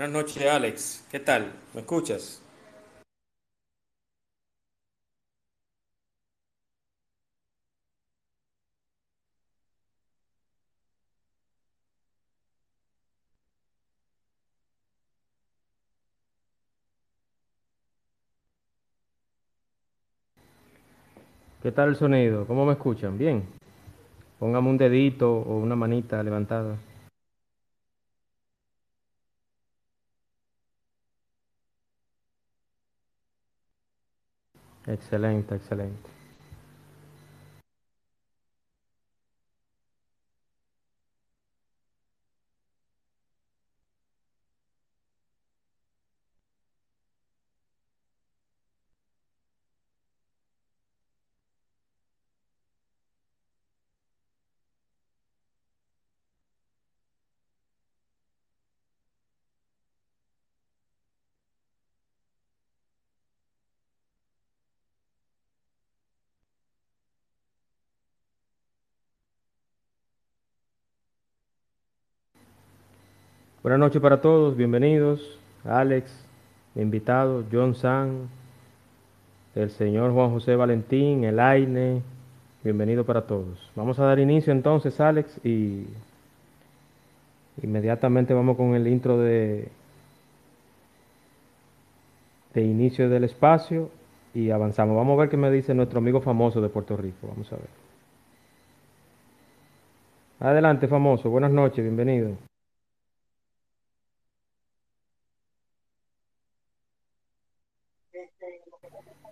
Buenas noches, Alex. ¿Qué tal? ¿Me escuchas? ¿Qué tal el sonido? ¿Cómo me escuchan? Bien. Póngame un dedito o una manita levantada. Excelente, excelente. Buenas noches para todos, bienvenidos. Alex, invitado, John San, el señor Juan José Valentín, el Aine, bienvenido para todos. Vamos a dar inicio entonces, Alex, y inmediatamente vamos con el intro de, de inicio del espacio y avanzamos. Vamos a ver qué me dice nuestro amigo famoso de Puerto Rico. Vamos a ver. Adelante, famoso. Buenas noches, bienvenido.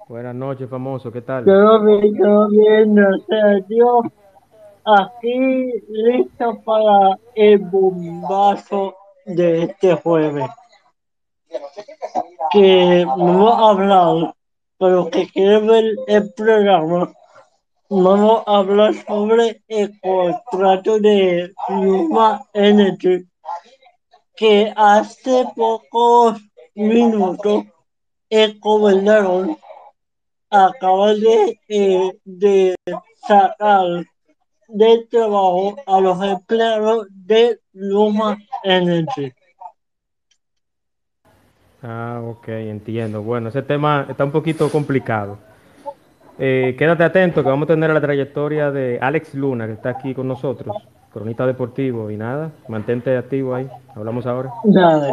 Buenas noches, famoso, ¿qué tal? Todo bien, todo bien, gracias. Aquí listo para el bombazo de este jueves. Que vamos a hablar, pero que quiere ver el programa, vamos a hablar sobre el contrato de Luma Energy, que hace pocos minutos el gobernador acaba de, eh, de sacar del trabajo a los empleados de Luma Energy. Ah, ok, entiendo. Bueno, ese tema está un poquito complicado. Eh, quédate atento que vamos a tener la trayectoria de Alex Luna, que está aquí con nosotros, cronista deportivo, y nada, mantente activo ahí. Hablamos ahora. Nada.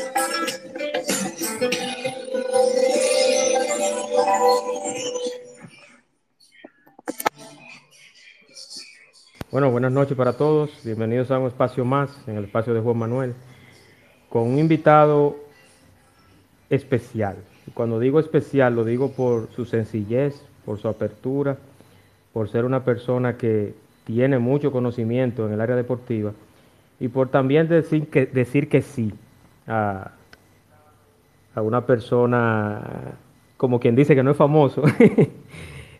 Bueno, buenas noches para todos. Bienvenidos a un espacio más, en el espacio de Juan Manuel, con un invitado especial. Cuando digo especial, lo digo por su sencillez, por su apertura, por ser una persona que tiene mucho conocimiento en el área deportiva y por también decir que, decir que sí a, a una persona como quien dice que no es famoso.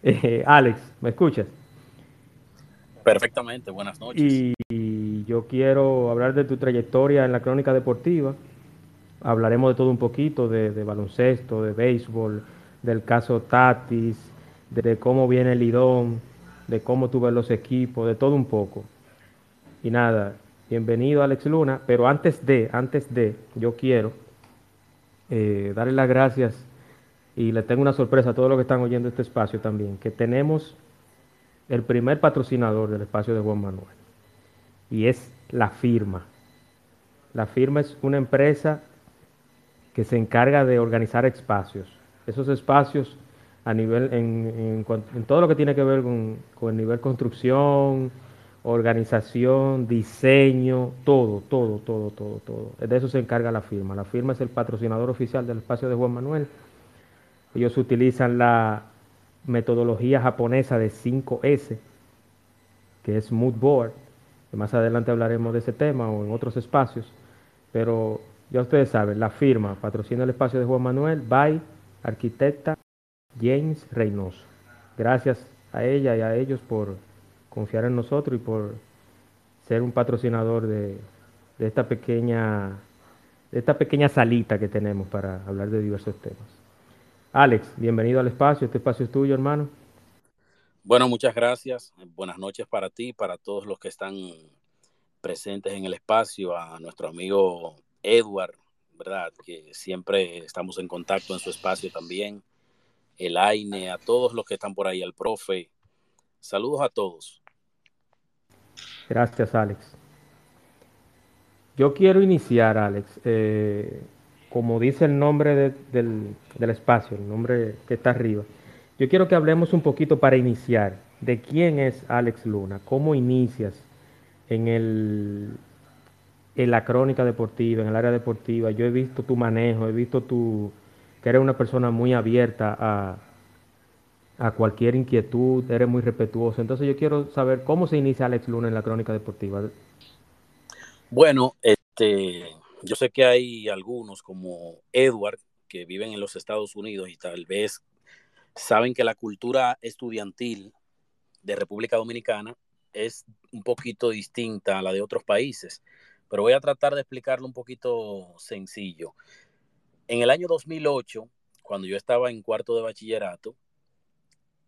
Eh, Alex, ¿me escuchas? Perfectamente, buenas noches. Y, yo quiero hablar de tu trayectoria en la crónica deportiva. Hablaremos de todo un poquito, de, baloncesto, de béisbol, del caso Tatis, de cómo viene el Lidón, de cómo tú ves los equipos, de todo un poco. Y nada, bienvenido Alex Luna, pero antes de, antes de, yo quiero eh, darle las gracias y le tengo una sorpresa a todos los que están oyendo este espacio también, que tenemos el primer patrocinador del espacio de Juan Manuel, y es la firma. La firma es una empresa que se encarga de organizar espacios. Esos espacios a nivel, en, todo lo que tiene que ver con, con, el nivel construcción, organización, diseño, todo, todo, todo, todo, todo. De eso se encarga la firma. La firma es el patrocinador oficial del espacio de Juan Manuel. Ellos utilizan la, metodología japonesa de 5S, que es Mood Board, que más adelante hablaremos de ese tema o en otros espacios, pero ya ustedes saben, la firma patrocina el espacio de Juan Manuel by arquitecta James Reynoso. Gracias a ella y a ellos por confiar en nosotros y por ser un patrocinador de, de esta pequeña de esta pequeña salita que tenemos para hablar de diversos temas. Alex, bienvenido al espacio, este espacio es tuyo, hermano. Bueno, muchas gracias. Buenas noches para ti, para todos los que están presentes en el espacio, a nuestro amigo Edward, ¿verdad? Que siempre estamos en contacto en su espacio también. El AINE, a todos los que están por ahí, al profe. Saludos a todos. Gracias, Alex. Yo quiero iniciar, Alex, eh, como dice el nombre del, del espacio, el nombre que está arriba. Yo quiero que hablemos un poquito para iniciar de quién es Alex Luna, cómo inicias en el en la crónica deportiva, en el área deportiva. Yo he visto tu manejo, he visto tu que eres una persona muy abierta a, a cualquier inquietud, eres muy respetuoso. Entonces yo quiero saber cómo se inicia Alex Luna en la crónica deportiva. Bueno, este, yo sé que hay algunos como Edward que viven en los Estados Unidos y tal vez saben que la cultura estudiantil de República Dominicana es un poquito distinta a la de otros países, pero voy a tratar de explicarlo un poquito sencillo. En el año 2008, cuando yo estaba en cuarto de bachillerato,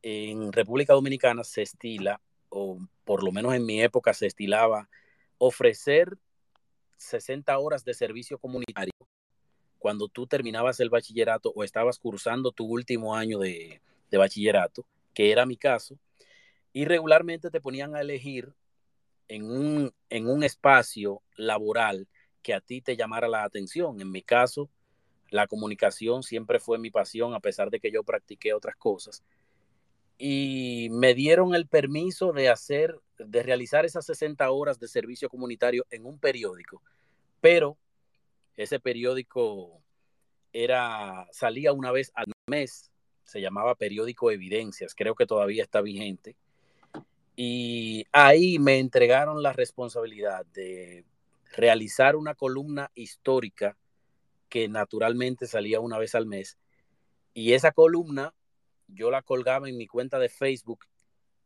en República Dominicana se estila, o por lo menos en mi época se estilaba, ofrecer 60 horas de servicio comunitario cuando tú terminabas el bachillerato o estabas cursando tu último año de, de bachillerato, que era mi caso, y regularmente te ponían a elegir en un, en un espacio laboral que a ti te llamara la atención. En mi caso, la comunicación siempre fue mi pasión, a pesar de que yo practiqué otras cosas. Y me dieron el permiso de hacer, de realizar esas 60 horas de servicio comunitario en un periódico. Pero ese periódico era, salía una vez al mes, se llamaba Periódico Evidencias, creo que todavía está vigente. Y ahí me entregaron la responsabilidad de realizar una columna histórica que naturalmente salía una vez al mes. Y esa columna yo la colgaba en mi cuenta de Facebook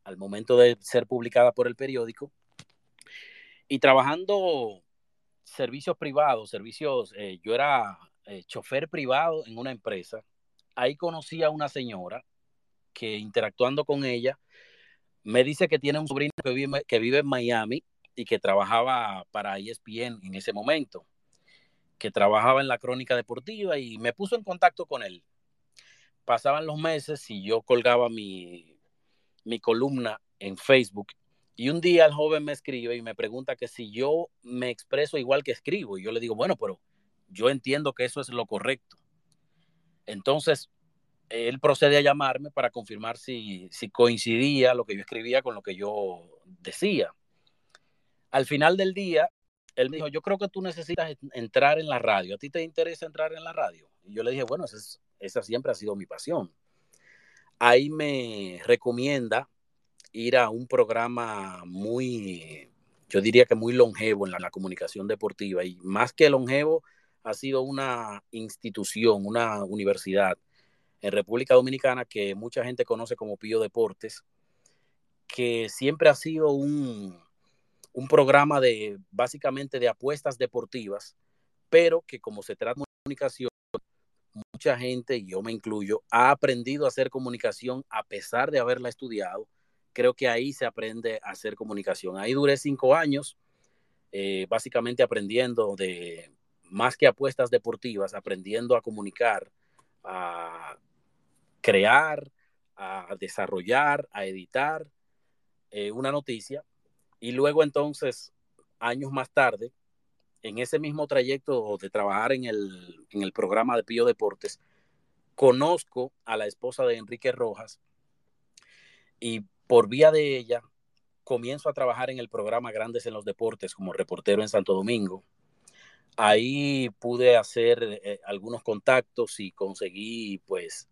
al momento de ser publicada por el periódico. Y trabajando servicios privados, servicios, eh, yo era eh, chofer privado en una empresa. Ahí conocí a una señora que interactuando con ella me dice que tiene un sobrino que vive, que vive en Miami y que trabajaba para ESPN en ese momento, que trabajaba en la crónica deportiva y me puso en contacto con él. Pasaban los meses y yo colgaba mi, mi columna en Facebook y un día el joven me escribe y me pregunta que si yo me expreso igual que escribo. Y yo le digo, bueno, pero yo entiendo que eso es lo correcto. Entonces, él procede a llamarme para confirmar si, coincidía lo que yo escribía con lo que yo decía. Al final del día, él me dijo, yo creo que tú necesitas entrar en la radio. ¿A ti te interesa entrar en la radio? Y yo le dije, bueno, esa, esa siempre ha sido mi pasión. Ahí me recomienda ir a un programa muy, yo diría que muy longevo en la comunicación deportiva. Y más que longevo, ha sido una institución, una universidad en República Dominicana que mucha gente conoce como Pío Deportes, que siempre ha sido un, un programa de básicamente de apuestas deportivas, pero que como se trata de comunicación, mucha gente, yo me incluyo, ha aprendido a hacer comunicación a pesar de haberla estudiado. Creo que ahí se aprende a hacer comunicación. Ahí duré cinco años, eh, básicamente aprendiendo de más que apuestas deportivas, aprendiendo a comunicar, a crear, a desarrollar, a editar eh, una noticia. Y luego entonces, años más tarde, en ese mismo trayecto de trabajar en el, en el programa de Pío Deportes, conozco a la esposa de Enrique Rojas y por vía de ella comienzo a trabajar en el programa Grandes en los Deportes como reportero en Santo Domingo. Ahí pude hacer eh, algunos contactos y conseguí pues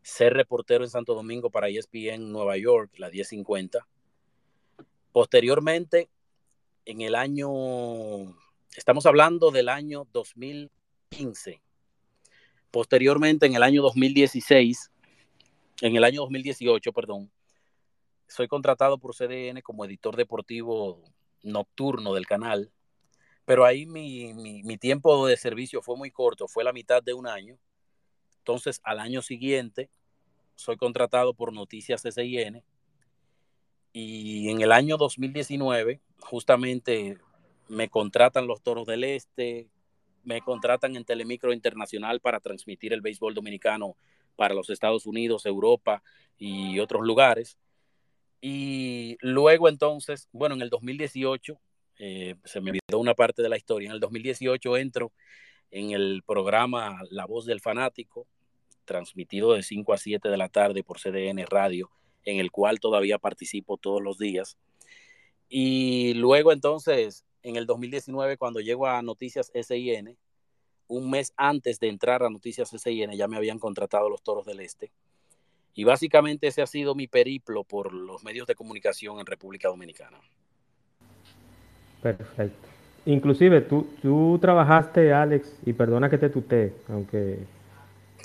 ser reportero en Santo Domingo para ESPN Nueva York, la 1050. Posteriormente, en el año, estamos hablando del año 2015. Posteriormente, en el año 2016, en el año 2018, perdón, soy contratado por CDN como editor deportivo nocturno del canal, pero ahí mi, mi, tiempo de servicio fue muy corto, fue la mitad de un año. Entonces, al año siguiente, soy contratado por Noticias SIN y en el año 2019, justamente me contratan los Toros del Este, me contratan en Telemicro Internacional para transmitir el béisbol dominicano para los Estados Unidos, Europa y otros lugares. Y luego entonces, bueno, en el 2018, eh, se me olvidó una parte de la historia, en el 2018 entro en el programa La Voz del Fanático, transmitido de 5 a 7 de la tarde por CDN Radio en el cual todavía participo todos los días. Y luego entonces, en el 2019, cuando llego a Noticias SIN, un mes antes de entrar a Noticias SIN, ya me habían contratado los Toros del Este. Y básicamente ese ha sido mi periplo por los medios de comunicación en República Dominicana. Perfecto. Inclusive tú, tú trabajaste, Alex, y perdona que te tutee, aunque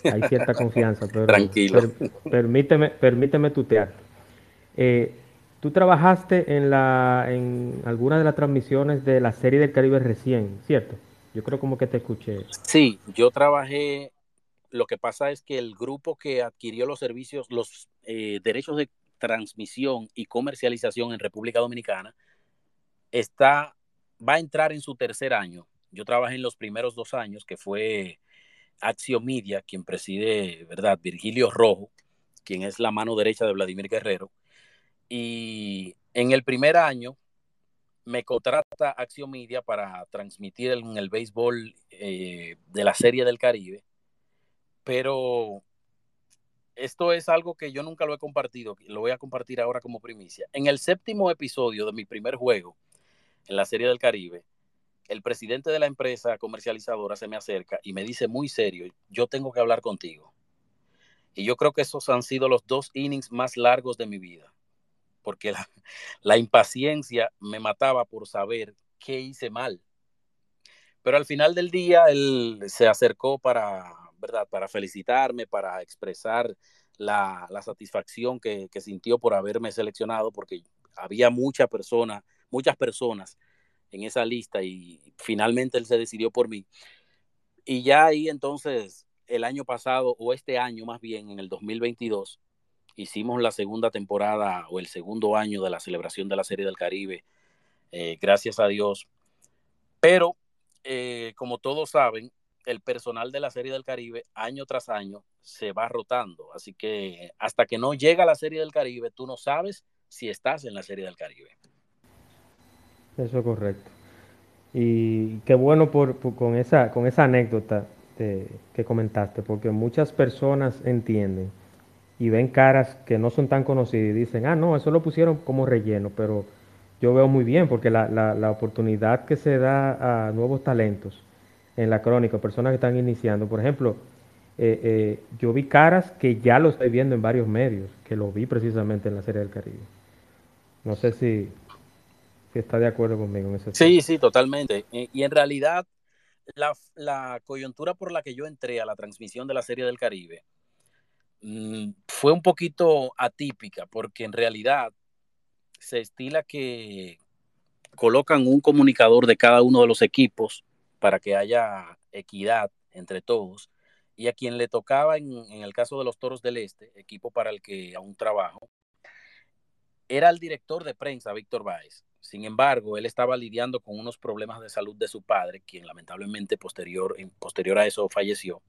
hay cierta confianza, pero Tranquilo. permíteme, permíteme tutear. Eh, tú trabajaste en, la, en alguna de las transmisiones de la serie del Caribe recién, ¿cierto? Yo creo como que te escuché. Sí, yo trabajé. Lo que pasa es que el grupo que adquirió los servicios, los eh, derechos de transmisión y comercialización en República Dominicana, está, va a entrar en su tercer año. Yo trabajé en los primeros dos años, que fue Axio Media, quien preside, ¿verdad? Virgilio Rojo, quien es la mano derecha de Vladimir Guerrero. Y en el primer año me contrata Axio Media para transmitir en el béisbol eh, de la Serie del Caribe. Pero esto es algo que yo nunca lo he compartido, lo voy a compartir ahora como primicia. En el séptimo episodio de mi primer juego en la Serie del Caribe, el presidente de la empresa comercializadora se me acerca y me dice muy serio, yo tengo que hablar contigo. Y yo creo que esos han sido los dos innings más largos de mi vida, porque la, impaciencia me mataba por saber qué hice mal. Pero al final del día él se acercó para, ¿verdad? para felicitarme, para expresar la, satisfacción que, que, sintió por haberme seleccionado, porque había mucha persona, muchas personas en esa lista y finalmente él se decidió por mí. Y ya ahí entonces, el año pasado, o este año más bien, en el 2022, hicimos la segunda temporada o el segundo año de la celebración de la Serie del Caribe, eh, gracias a Dios. Pero, eh, como todos saben, el personal de la Serie del Caribe año tras año se va rotando. Así que hasta que no llega la Serie del Caribe, tú no sabes si estás en la Serie del Caribe. Eso es correcto. Y qué bueno por, con, esa, con esa anécdota que comentaste, porque muchas personas entienden y ven caras que no son tan conocidas y dicen, ah, no, eso lo pusieron como relleno, pero yo veo muy bien, porque la, la, oportunidad que se da a nuevos talentos en la crónica, personas que están iniciando, por ejemplo, eh, eh, yo vi caras que ya lo estoy viendo en varios medios, que lo vi precisamente en la Serie del Caribe. No sé si, si está de acuerdo conmigo en ese Sí, sí, totalmente. Y en realidad, la, coyuntura por la que yo entré a la transmisión de la Serie del Caribe mm, fue un poquito atípica, porque en realidad se estila que colocan un comunicador de cada uno de los equipos para que haya equidad entre todos. Y a quien le tocaba, en, el caso de los Toros del Este, equipo para el que aún trabajo, era el director de prensa, Víctor Báez. Sin embargo, él estaba lidiando con unos problemas de salud de su padre, quien lamentablemente posterior, posterior a eso falleció.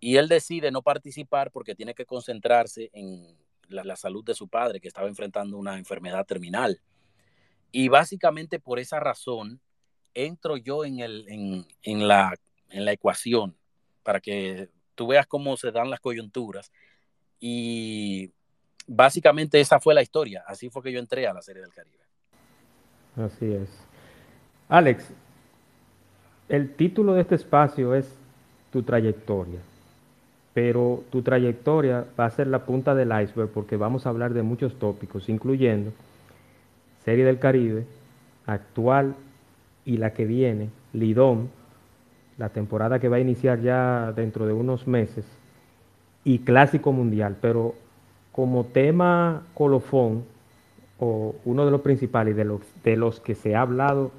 Y él decide no participar porque tiene que concentrarse en la, salud de su padre, que estaba enfrentando una enfermedad terminal. Y básicamente por esa razón entro yo en, el, en, la, en la ecuación para que tú veas cómo se dan las coyunturas. Y básicamente esa fue la historia. Así fue que yo entré a la Serie del Caribe. Así es. Alex, el título de este espacio es Tu trayectoria. Pero tu trayectoria va a ser la punta del iceberg porque vamos a hablar de muchos tópicos, incluyendo Serie del Caribe, actual y la que viene, Lidón, la temporada que va a iniciar ya dentro de unos meses, y Clásico Mundial, pero como tema colofón, o uno de los principales de los, de los que se ha hablado,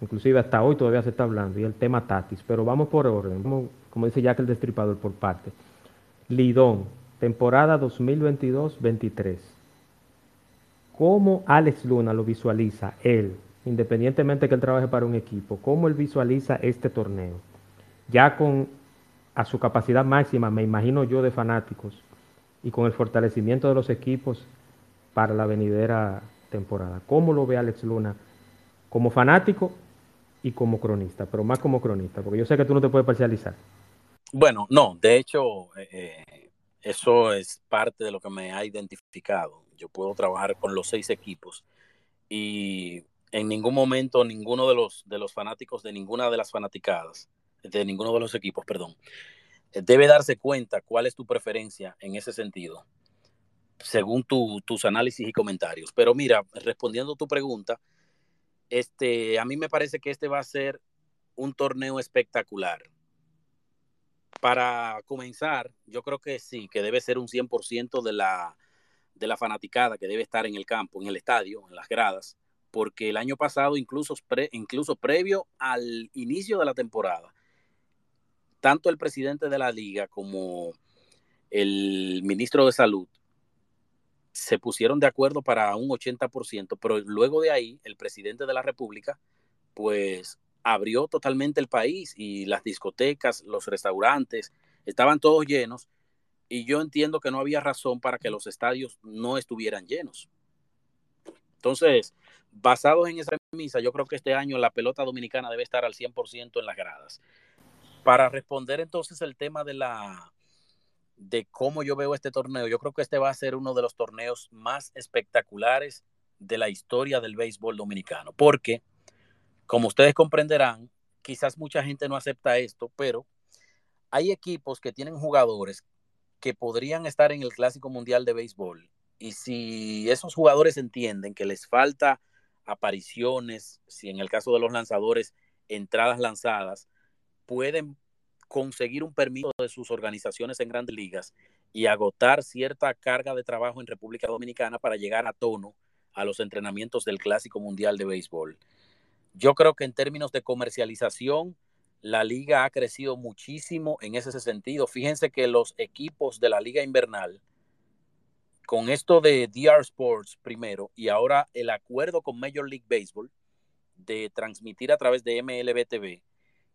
inclusive hasta hoy todavía se está hablando, y el tema Tatis, pero vamos por orden, como dice Jack el Destripador por parte. Lidón, temporada 2022-23. ¿Cómo Alex Luna lo visualiza él, independientemente que él trabaje para un equipo? ¿Cómo él visualiza este torneo? Ya con a su capacidad máxima, me imagino yo, de fanáticos, y con el fortalecimiento de los equipos para la venidera temporada. ¿Cómo lo ve Alex Luna como fanático y como cronista? Pero más como cronista, porque yo sé que tú no te puedes parcializar. Bueno, no, de hecho, eh, eh, eso es parte de lo que me ha identificado. Yo puedo trabajar con los seis equipos y en ningún momento ninguno de los, de los fanáticos de ninguna de las fanaticadas, de ninguno de los equipos, perdón, debe darse cuenta cuál es tu preferencia en ese sentido, según tus análisis y comentarios. Pero mira, respondiendo a tu pregunta, este, a mí me parece que este va a ser un torneo espectacular para comenzar, yo creo que sí, que debe ser un 100% de la, de la fanaticada que debe estar en el campo, en el estadio, en las gradas, porque el año pasado, incluso, incluso previo al inicio de la temporada, tanto el presidente de la liga como el ministro de salud se pusieron de acuerdo para un 80%, pero luego de ahí el presidente de la República pues abrió totalmente el país y las discotecas, los restaurantes, estaban todos llenos y yo entiendo que no había razón para que los estadios no estuvieran llenos. Entonces, basados en esa premisa, yo creo que este año la pelota dominicana debe estar al 100% en las gradas. Para responder entonces el tema de la de cómo yo veo este torneo, yo creo que este va a ser uno de los torneos más espectaculares de la historia del béisbol dominicano, porque como ustedes comprenderán, quizás mucha gente no acepta esto, pero hay equipos que tienen jugadores que podrían estar en el Clásico Mundial de Béisbol. Y si esos jugadores entienden que les falta apariciones, si en el caso de los lanzadores, entradas lanzadas, pueden conseguir un permiso de sus organizaciones en grandes ligas y agotar cierta carga de trabajo en República Dominicana para llegar a tono a los entrenamientos del Clásico Mundial de Béisbol. Yo creo que en términos de comercialización, la liga ha crecido muchísimo en ese sentido. Fíjense que los equipos de la liga invernal, con esto de DR Sports primero y ahora el acuerdo con Major League Baseball de transmitir a través de MLB TV,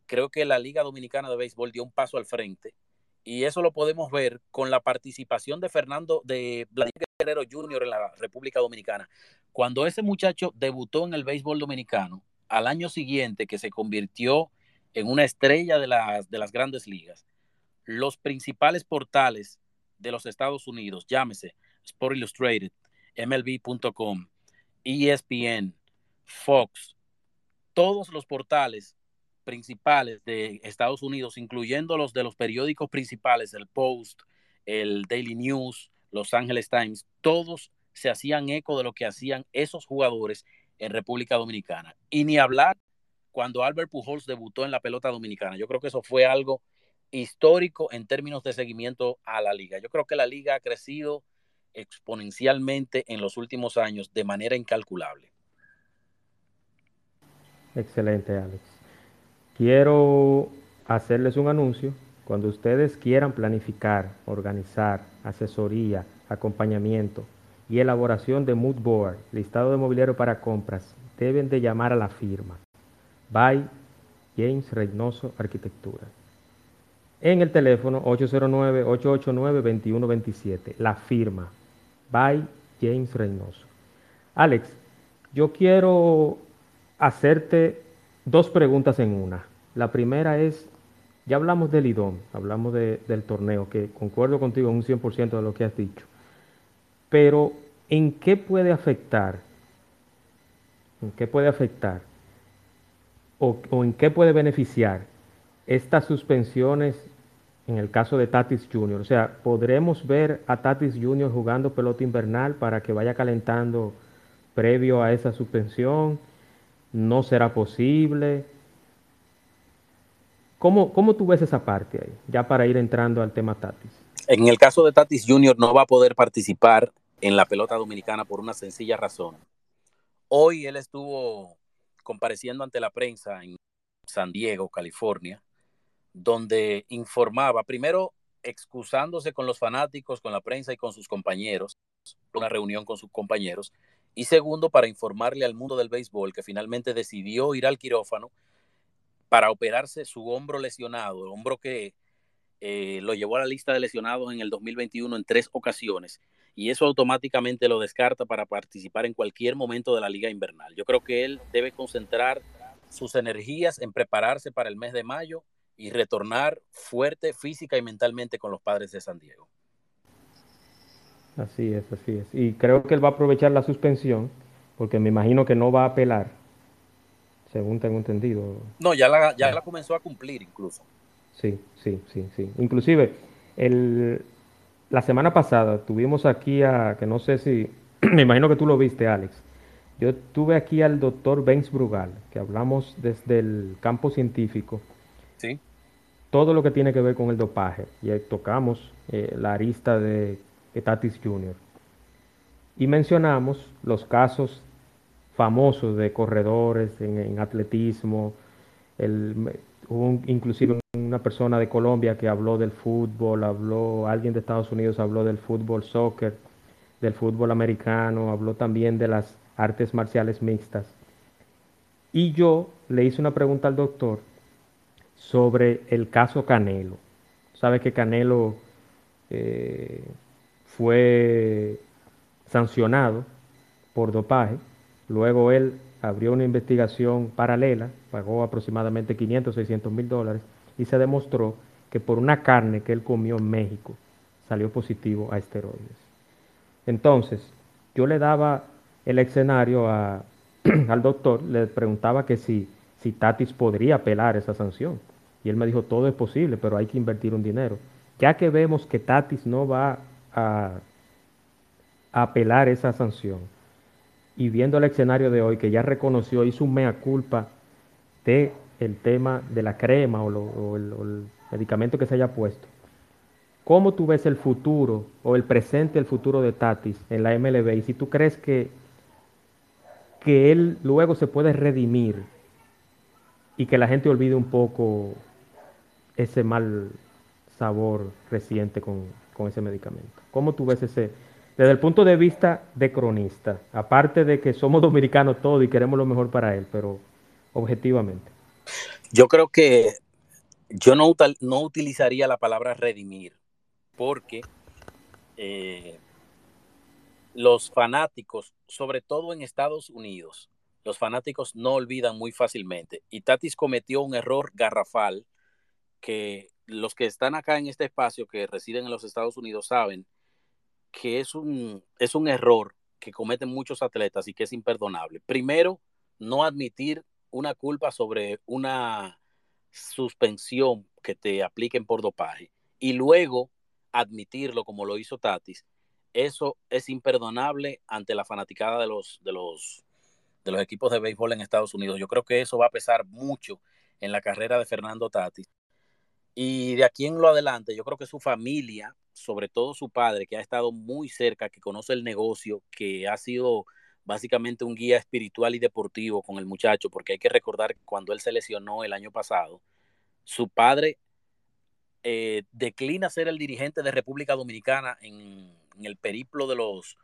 creo que la Liga Dominicana de Béisbol dio un paso al frente y eso lo podemos ver con la participación de Fernando de Vladimir Guerrero Jr. en la República Dominicana. Cuando ese muchacho debutó en el béisbol dominicano, al año siguiente que se convirtió en una estrella de las, de las grandes ligas, los principales portales de los Estados Unidos, llámese Sport Illustrated, MLB.com, ESPN, Fox, todos los portales principales de Estados Unidos, incluyendo los de los periódicos principales, el Post, el Daily News, Los Angeles Times, todos se hacían eco de lo que hacían esos jugadores en República Dominicana. Y ni hablar cuando Albert Pujols debutó en la pelota dominicana. Yo creo que eso fue algo histórico en términos de seguimiento a la liga. Yo creo que la liga ha crecido exponencialmente en los últimos años de manera incalculable. Excelente, Alex. Quiero hacerles un anuncio. Cuando ustedes quieran planificar, organizar, asesoría, acompañamiento, y elaboración de mood board, listado de mobiliario para compras, deben de llamar a la firma. By James Reynoso Arquitectura. En el teléfono 809-889-2127. La firma. By James Reynoso. Alex, yo quiero hacerte dos preguntas en una. La primera es, ya hablamos del IDOM, hablamos del torneo, que concuerdo contigo en un 100% de lo que has dicho. Pero, ¿en qué puede afectar? ¿En qué puede afectar? O, en qué puede beneficiar estas suspensiones en el caso de Tatis Jr. O sea, ¿podremos ver a Tatis Jr. jugando pelota invernal para que vaya calentando previo a esa suspensión? ¿No será posible? ¿Cómo, ¿Cómo tú ves esa parte ahí? Ya para ir entrando al tema Tatis. En el caso de Tatis Jr. no va a poder participar en la pelota dominicana por una sencilla razón. Hoy él estuvo compareciendo ante la prensa en San Diego, California, donde informaba, primero excusándose con los fanáticos, con la prensa y con sus compañeros, una reunión con sus compañeros, y segundo, para informarle al mundo del béisbol que finalmente decidió ir al quirófano para operarse su hombro lesionado, hombro que eh, lo llevó a la lista de lesionados en el 2021 en tres ocasiones, y eso automáticamente lo descarta para participar en cualquier momento de la liga invernal. Yo creo que él debe concentrar sus energías en prepararse para el mes de mayo y retornar fuerte física y mentalmente con los padres de San Diego. Así es, así es. Y creo que él va a aprovechar la suspensión, porque me imagino que no va a apelar, según tengo entendido. No, ya la, ya la comenzó a cumplir incluso. Sí, sí, sí, sí. Inclusive, el, la semana pasada tuvimos aquí a, que no sé si, me imagino que tú lo viste, Alex. Yo tuve aquí al doctor Benz Brugal, que hablamos desde el campo científico. Sí todo lo que tiene que ver con el dopaje. Y ahí tocamos eh, la arista de, Tatis Jr. Y mencionamos los casos famosos de corredores en, atletismo. hubo inclusive una persona de Colombia que habló del fútbol, habló, alguien de Estados Unidos habló del fútbol, soccer, del fútbol americano, habló también de las artes marciales mixtas. Y yo le hice una pregunta al doctor sobre el caso Canelo. Sabe que Canelo eh, fue sancionado por dopaje. Luego él abrió una investigación paralela, pagó aproximadamente 500, 600 mil dólares y se demostró que por una carne que él comió en México salió positivo a esteroides. Entonces, yo le daba el escenario al doctor, le preguntaba que si, si Tatis podría apelar esa sanción. Y él me dijo, todo es posible, pero hay que invertir un dinero. Ya que vemos que Tatis no va a, apelar esa sanción, y viendo el escenario de hoy, que ya reconoció, hizo un mea culpa de el tema de la crema o, el, el, medicamento que se haya puesto, ¿cómo tú ves el futuro o el presente, el futuro de Tatis en la MLB? Y si tú crees que, que él luego se puede redimir y que la gente olvide un poco ese mal sabor reciente con, ese medicamento. ¿Cómo tú ves ese, desde el punto de vista de cronista, aparte de que somos dominicanos todos y queremos lo mejor para él, pero objetivamente? Yo creo que yo no, no utilizaría la palabra redimir, porque eh, los fanáticos, sobre todo en Estados Unidos, los fanáticos no olvidan muy fácilmente. Y Tatis cometió un error garrafal que los que están acá en este espacio, que residen en los Estados Unidos, saben que es un, es un error que cometen muchos atletas y que es imperdonable. Primero, no admitir una culpa sobre una suspensión que te apliquen por dopaje y luego admitirlo como lo hizo Tatis, eso es imperdonable ante la fanaticada de los, de los, de los equipos de béisbol en Estados Unidos. Yo creo que eso va a pesar mucho en la carrera de Fernando Tatis y de aquí en lo adelante, yo creo que su familia, sobre todo su padre, que ha estado muy cerca, que conoce el negocio, que ha sido básicamente un guía espiritual y deportivo con el muchacho, porque hay que recordar que cuando él se lesionó el año pasado, su padre eh, declina ser el dirigente de República Dominicana en, el periplo de los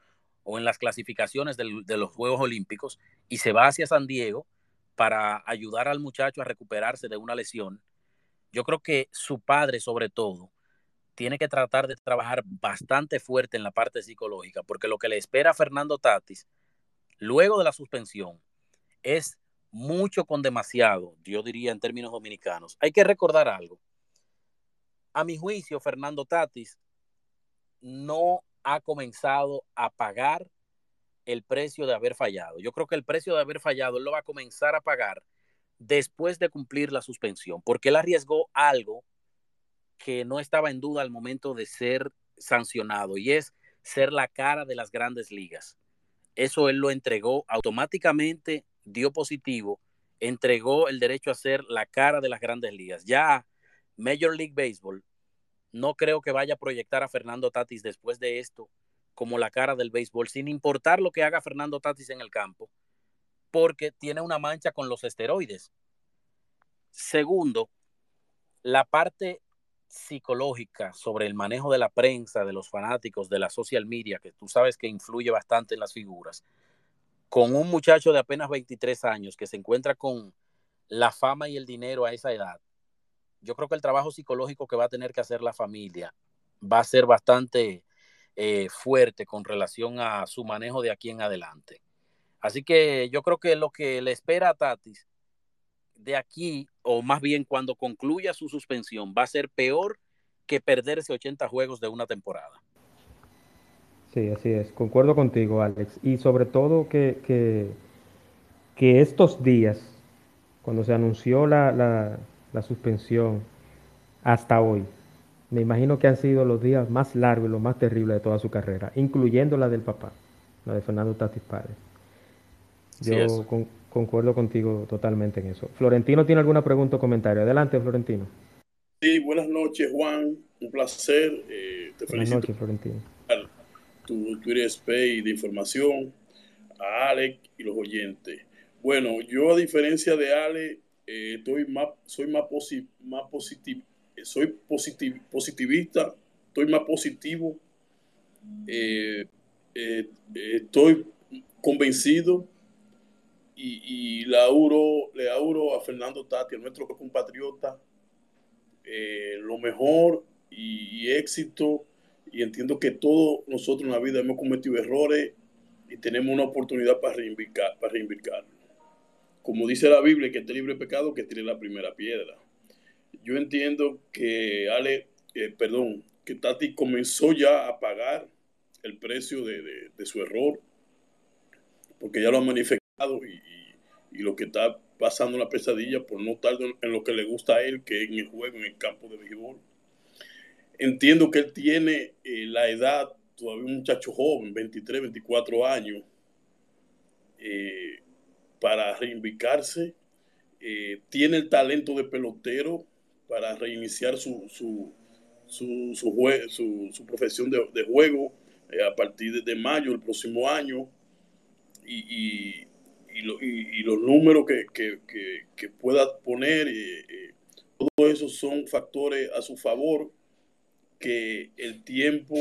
o en las clasificaciones de los Juegos Olímpicos y se va hacia San Diego para ayudar al muchacho a recuperarse de una lesión. Yo creo que su padre, sobre todo, tiene que tratar de trabajar bastante fuerte en la parte psicológica, porque lo que le espera a Fernando Tatis, luego de la suspensión, es mucho con demasiado, yo diría en términos dominicanos. Hay que recordar algo. A mi juicio, Fernando Tatis no ha comenzado a pagar el precio de haber fallado. Yo creo que el precio de haber fallado lo va a comenzar a pagar después de cumplir la suspensión, porque él arriesgó algo que no estaba en duda al momento de ser sancionado y es ser la cara de las grandes ligas. Eso él lo entregó automáticamente, dio positivo, entregó el derecho a ser la cara de las grandes ligas. Ya Major League Baseball no creo que vaya a proyectar a Fernando Tatis después de esto como la cara del béisbol, sin importar lo que haga Fernando Tatis en el campo, porque tiene una mancha con los esteroides. Segundo, la parte psicológica sobre el manejo de la prensa, de los fanáticos, de la social media, que tú sabes que influye bastante en las figuras, con un muchacho de apenas 23 años que se encuentra con la fama y el dinero a esa edad, yo creo que el trabajo psicológico que va a tener que hacer la familia va a ser bastante eh, fuerte con relación a su manejo de aquí en adelante. Así que yo creo que lo que le espera a Tatis de aquí, o más bien cuando concluya su suspensión, va a ser peor que perderse 80 juegos de una temporada. Sí, así es. Concuerdo contigo, Alex. Y sobre todo que, que, estos días, cuando se anunció la, la, la suspensión hasta hoy, me imagino que han sido los días más largos y los más terribles de toda su carrera, incluyendo la del papá, la de Fernando Tatis Párez. Yo concuerdo contigo totalmente en eso. Florentino tiene alguna pregunta o comentario. Adelante, Florentino. Sí, buenas noches, Juan. Un placer. Eh, te buenas noches, Florentino. Tu Twitter Space de información, a Alex y los oyentes. Bueno, yo a diferencia de Ale, eh, estoy más, soy más, más positivo, soy positivista, estoy más positivo, eh, estoy convencido y, le, auro, le auro a Fernando Tati, a nuestro compatriota, eh, lo mejor y, éxito. Y entiendo que todos nosotros en la vida hemos cometido errores y tenemos una oportunidad para reivindicar, para. Como dice la Biblia, que esté libre de pecado, que tire la primera piedra. Yo entiendo que Ale, eh, perdón, que Tati comenzó ya a pagar el precio de, de su error, porque ya lo ha manifestado y, lo que está pasando la pesadilla por no estar en lo que le gusta a él, que es en el juego, en el campo de béisbol. Entiendo que él tiene eh, la edad, todavía un muchacho joven, 23, 24 años, eh, para reivindicarse. Eh, tiene el talento de pelotero para reiniciar su, su, su, profesión de, de juego a partir de mayo del próximo año. y, y, los números que, pueda poner, eh, eh, todo eso son factores a su favor que el tiempo,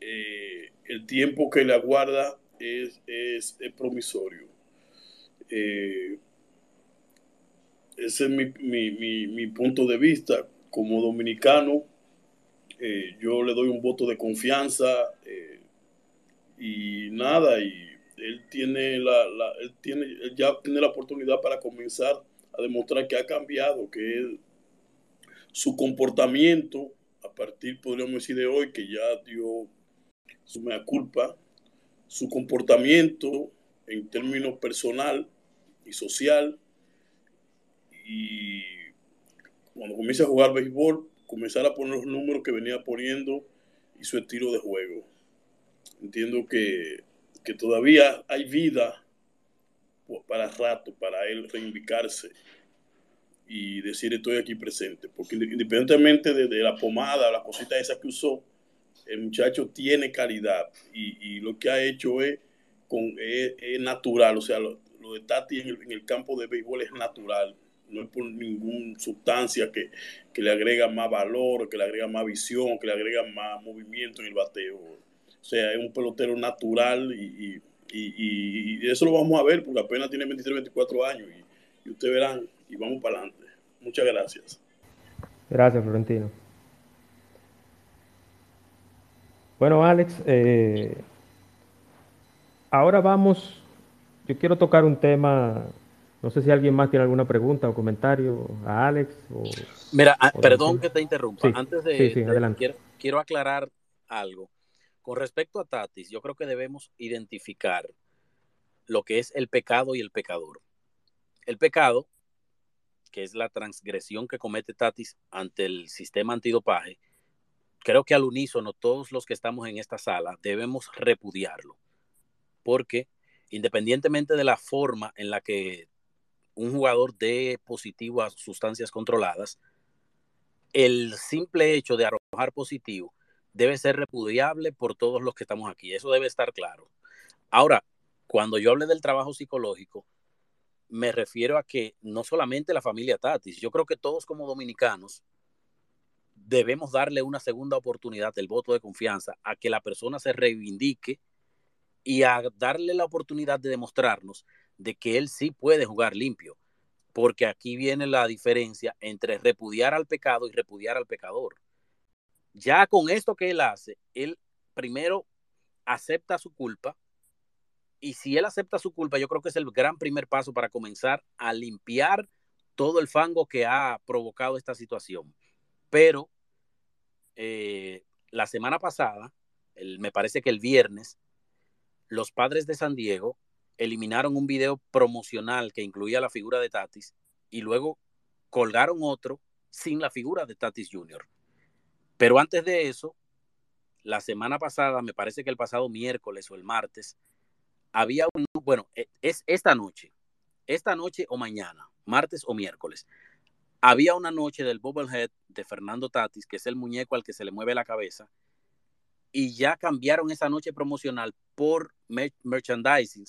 eh, el tiempo que le aguarda es, es, promisorio. ese es mi, punto de vista. Como dominicano, yo le doy un voto de confianza y nada, y él tiene la, él tiene, ya tiene la oportunidad para comenzar a demostrar que ha cambiado, que su comportamiento, a partir, podríamos decir, de hoy, que ya dio su mea culpa, su comportamiento en términos personal y social, y cuando comience a jugar béisbol, comenzar a poner los números que venía poniendo y su estilo de juego. Entiendo que que todavía hay vida para rato, para él reivindicarse y decir estoy aquí presente. Porque independientemente de, la pomada, la cosita esa que usó, el muchacho tiene calidad y, lo que ha hecho es, con, es, natural. O sea, lo, de Tati en el, campo de béisbol es natural. No es por ninguna sustancia que, que le agrega más valor, que le agrega más visión, que le agrega más movimiento en el bateo o sea, es un pelotero natural y, eso lo vamos a ver porque apenas tiene 23, 24 años y, y ustedes verán y vamos para adelante. Muchas gracias. Gracias, Florentino. Bueno, Alex, eh, ahora vamos, yo quiero tocar un tema, no sé si alguien más tiene alguna pregunta o comentario a Alex. Mira, ah, perdón que te interrumpa, antes de, quiero, quiero aclarar algo. Con respecto a Tatis, yo creo que debemos identificar lo que es el pecado y el pecador. El pecado que es la transgresión que comete Tatis ante el sistema antidopaje, creo que al unísono todos los que estamos en esta sala debemos repudiarlo, porque independientemente de la forma en la que un jugador dé positivo a sustancias controladas, el simple hecho de arrojar positivo debe ser repudiable por todos los que estamos aquí. Eso debe estar claro. Ahora, cuando yo hable del trabajo psicológico, me refiero a que no solamente la familia Tatis, yo creo que todos como dominicanos debemos darle una segunda oportunidad, el voto de confianza, a que la persona se reivindique y a darle la oportunidad de demostrarnos de que él sí puede jugar limpio, porque aquí viene la diferencia entre repudiar al pecado y repudiar al pecador. Ya con esto que él hace, él primero acepta su culpa, y si él acepta su culpa, yo creo que es el gran primer paso para comenzar a limpiar todo el fango que ha provocado esta situación. Pero eh, la semana pasada, me parece que el viernes, los padres de San Diego eliminaron un video promocional que incluía la figura de Tatis y luego colgaron otro sin la figura de Tatis Jr. Pero antes de eso, la semana pasada, me parece que el pasado miércoles o el martes, había un, bueno, e, es esta noche, esta noche o mañana, martes o miércoles, había una noche del Bubblehead de Fernando Tatis, que es el muñeco al que se le mueve la cabeza, y ya cambiaron esa noche promocional por merchandising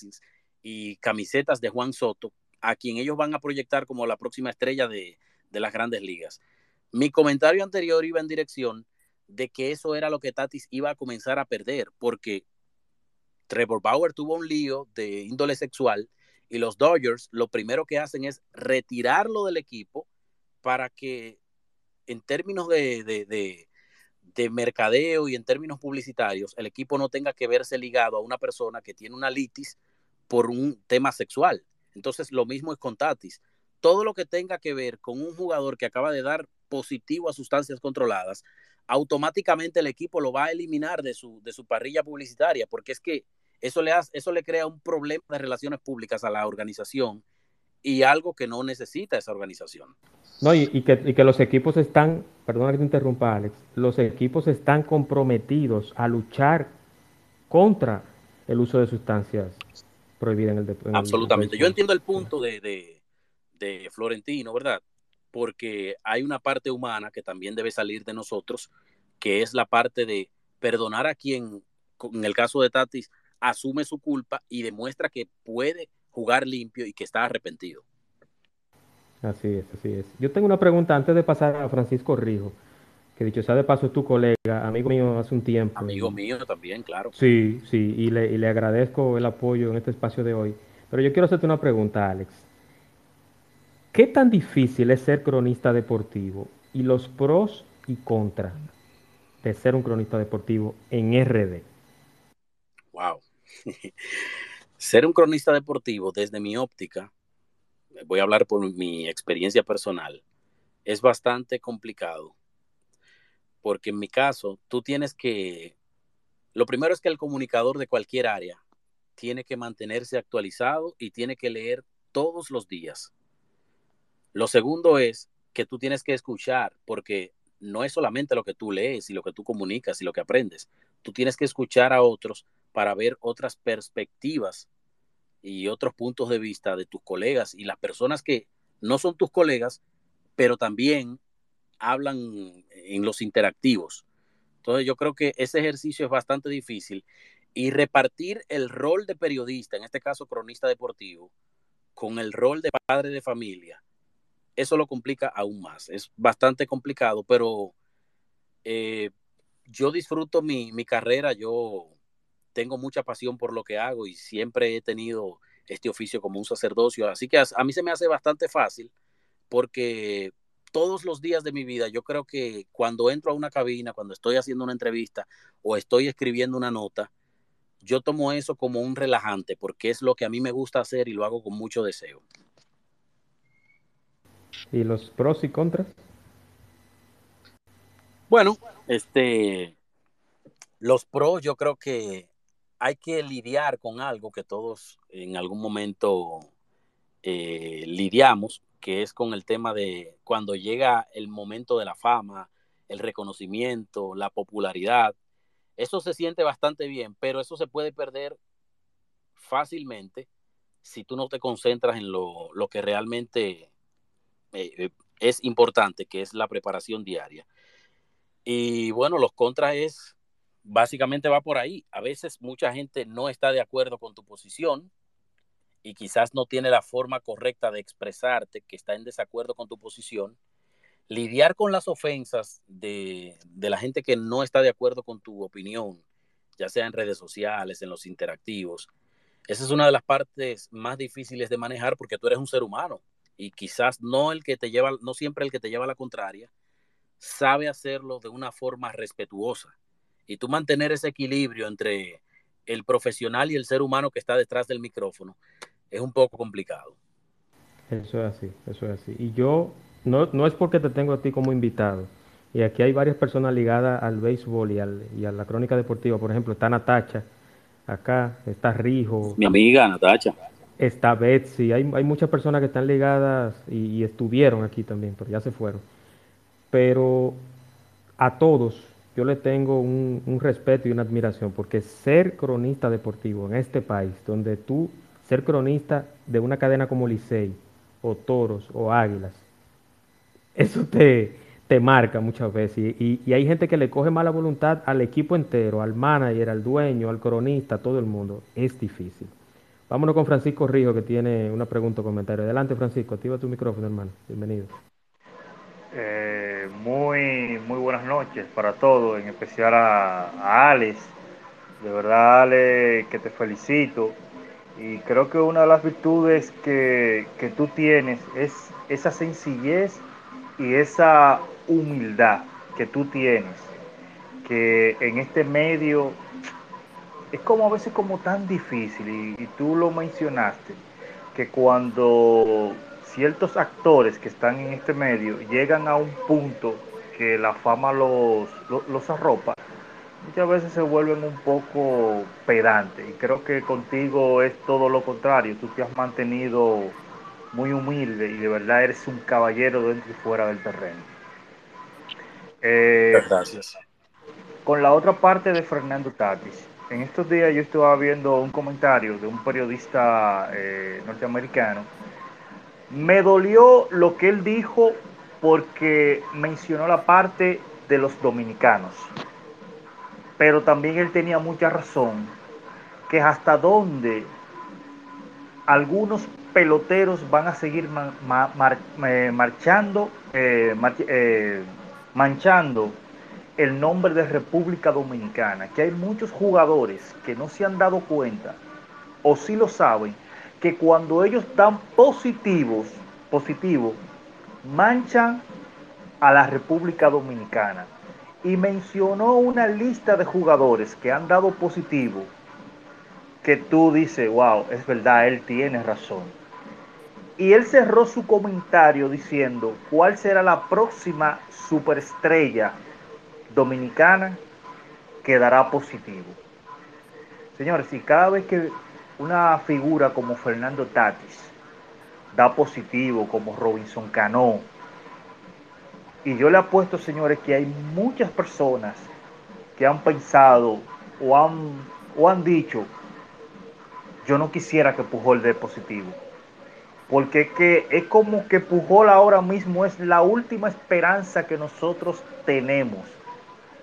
y camisetas de Juan Soto, a quien ellos van a proyectar como la próxima estrella de las grandes ligas. Mi comentario anterior iba en dirección de que eso era lo que Tatis iba a comenzar a perder, porque Trevor Bauer tuvo un lío de índole sexual y los Dodgers lo primero que hacen es retirarlo del equipo para que en términos de, de, mercadeo y en términos publicitarios el equipo no tenga que verse ligado a una persona que tiene una litis por un tema sexual. Entonces lo mismo es con Tatis. Todo lo que tenga que ver con un jugador que acaba de dar positivo a sustancias controladas, automáticamente el equipo lo va a eliminar de su, de su parrilla publicitaria, porque es que eso le, hace, eso le crea un problema de relaciones públicas a la organización y algo que no necesita esa organización. No, y, que, los equipos están, perdona que te interrumpa Alex, los equipos están comprometidos a luchar contra el uso de sustancias prohibidas en el deporte. Absolutamente. Yo entiendo el punto de, de Florentino, ¿verdad? Porque hay una parte humana que también debe salir de nosotros, que es la parte de perdonar a quien, en el caso de Tatis, asume su culpa y demuestra que puede jugar limpio y que está arrepentido. Así es, así es. Yo tengo una pregunta antes de pasar a Francisco Rijo, que dicho sea de paso es tu colega, amigo mío hace un tiempo. Amigo mío también, claro. Sí, sí, y le, y le agradezco el apoyo en este espacio de hoy. Pero yo quiero hacerte una pregunta, Alex. ¿Qué tan difícil es ser cronista deportivo y los pros y contras de ser un cronista deportivo en RD? Wow. Ser un cronista deportivo, desde mi óptica, voy a hablar por mi experiencia personal, es bastante complicado. Porque en mi caso, tú tienes que, lo primero es que el comunicador de cualquier área tiene que mantenerse actualizado y tiene que leer todos los días. Lo segundo es que tú tienes que escuchar, porque no es solamente lo que tú lees y lo que tú comunicas y lo que aprendes. Tú tienes que escuchar a otros para ver otras perspectivas y otros puntos de vista de tus colegas y las personas que no son tus colegas, pero también hablan en los interactivos. Entonces yo creo que ese ejercicio es bastante difícil y repartir el rol de periodista, en este caso cronista deportivo, con el rol de padre de familia, eso lo complica aún más. Es bastante complicado, pero eh, yo disfruto mi, mi carrera, yo tengo mucha pasión por lo que hago y siempre he tenido este oficio como un sacerdocio. Así que a, mí se me hace bastante fácil porque todos los días de mi vida, yo creo que cuando entro a una cabina, cuando estoy haciendo una entrevista o estoy escribiendo una nota, yo tomo eso como un relajante porque es lo que a mí me gusta hacer y lo hago con mucho deseo. ¿Y los pros y contras? Bueno, este, los pros yo creo que hay que lidiar con algo que todos en algún momento eh, lidiamos, que es con el tema de cuando llega el momento de la fama, el reconocimiento, la popularidad. Eso se siente bastante bien, pero eso se puede perder fácilmente si tú no te concentras en lo, que realmente eh, eh, es importante, que es la preparación diaria. Y bueno, los contras es, básicamente va por ahí. A veces mucha gente no está de acuerdo con tu posición y quizás no tiene la forma correcta de expresarte, que está en desacuerdo con tu posición. Lidiar con las ofensas de, de la gente que no está de acuerdo con tu opinión, ya sea en redes sociales, en los interactivos, esa es una de las partes más difíciles de manejar porque tú eres un ser humano y quizás no el que te lleva, no siempre el que te lleva a la contraria, sabe hacerlo de una forma respetuosa. Y tú mantener ese equilibrio entre el profesional y el ser humano que está detrás del micrófono es un poco complicado. Eso es así, eso es así. Y yo, no, no es porque te tengo a ti como invitado, y aquí hay varias personas ligadas al béisbol y, al, y a la crónica deportiva, por ejemplo, está Natacha, acá, está Rijo. Mi amiga Natacha. Está Betsy, hay, hay muchas personas que están ligadas y, estuvieron aquí también, pero ya se fueron. Pero a todos yo le tengo un, respeto y una admiración, porque ser cronista deportivo en este país, donde tú, ser cronista de una cadena como Licey, o Toros, o Águilas, eso te, te marca muchas veces. Y, hay gente que le coge mala voluntad al equipo entero, al manager, al dueño, al cronista, todo el mundo. Es difícil. Vámonos con Francisco Rijo, que tiene una pregunta o comentario. Adelante, Francisco, activa tu micrófono, hermano. Bienvenido. Eh, muy, muy buenas noches para todos, en especial a, Alex. De verdad, Alex, que te felicito. Y creo que una de las virtudes que, que tú tienes es esa sencillez y esa humildad que tú tienes, que en este medio es como a veces como tan difícil, y, tú lo mencionaste, que cuando ciertos actores que están en este medio llegan a un punto que la fama los, los, arropa, muchas veces se vuelven un poco pedantes. Y creo que contigo es todo lo contrario. Tú te has mantenido muy humilde y de verdad eres un caballero dentro y fuera del terreno. Eh, Gracias. Con la otra parte de Fernando Tatis. En estos días yo estaba viendo un comentario de un periodista eh, norteamericano. Me dolió lo que él dijo porque mencionó la parte de los dominicanos. Pero también él tenía mucha razón, que hasta dónde algunos peloteros van a seguir eh, marchando, manchando el nombre de República Dominicana, que hay muchos jugadores que no se han dado cuenta, o sí lo saben, que cuando ellos dan positivos, positivos, manchan a la República Dominicana. Y mencionó una lista de jugadores que han dado positivo, que tú dices, wow, es verdad, él tiene razón. Y él cerró su comentario diciendo cuál será la próxima superestrella dominicana que dará positivo. Señores, si cada vez que una figura como Fernando Tatis da positivo, como Robinson Cano, y yo le apuesto, señores, que hay muchas personas que han pensado o han, o han dicho, yo no quisiera que Pujol dé positivo porque que es como que Pujol ahora mismo es la última esperanza que nosotros tenemos,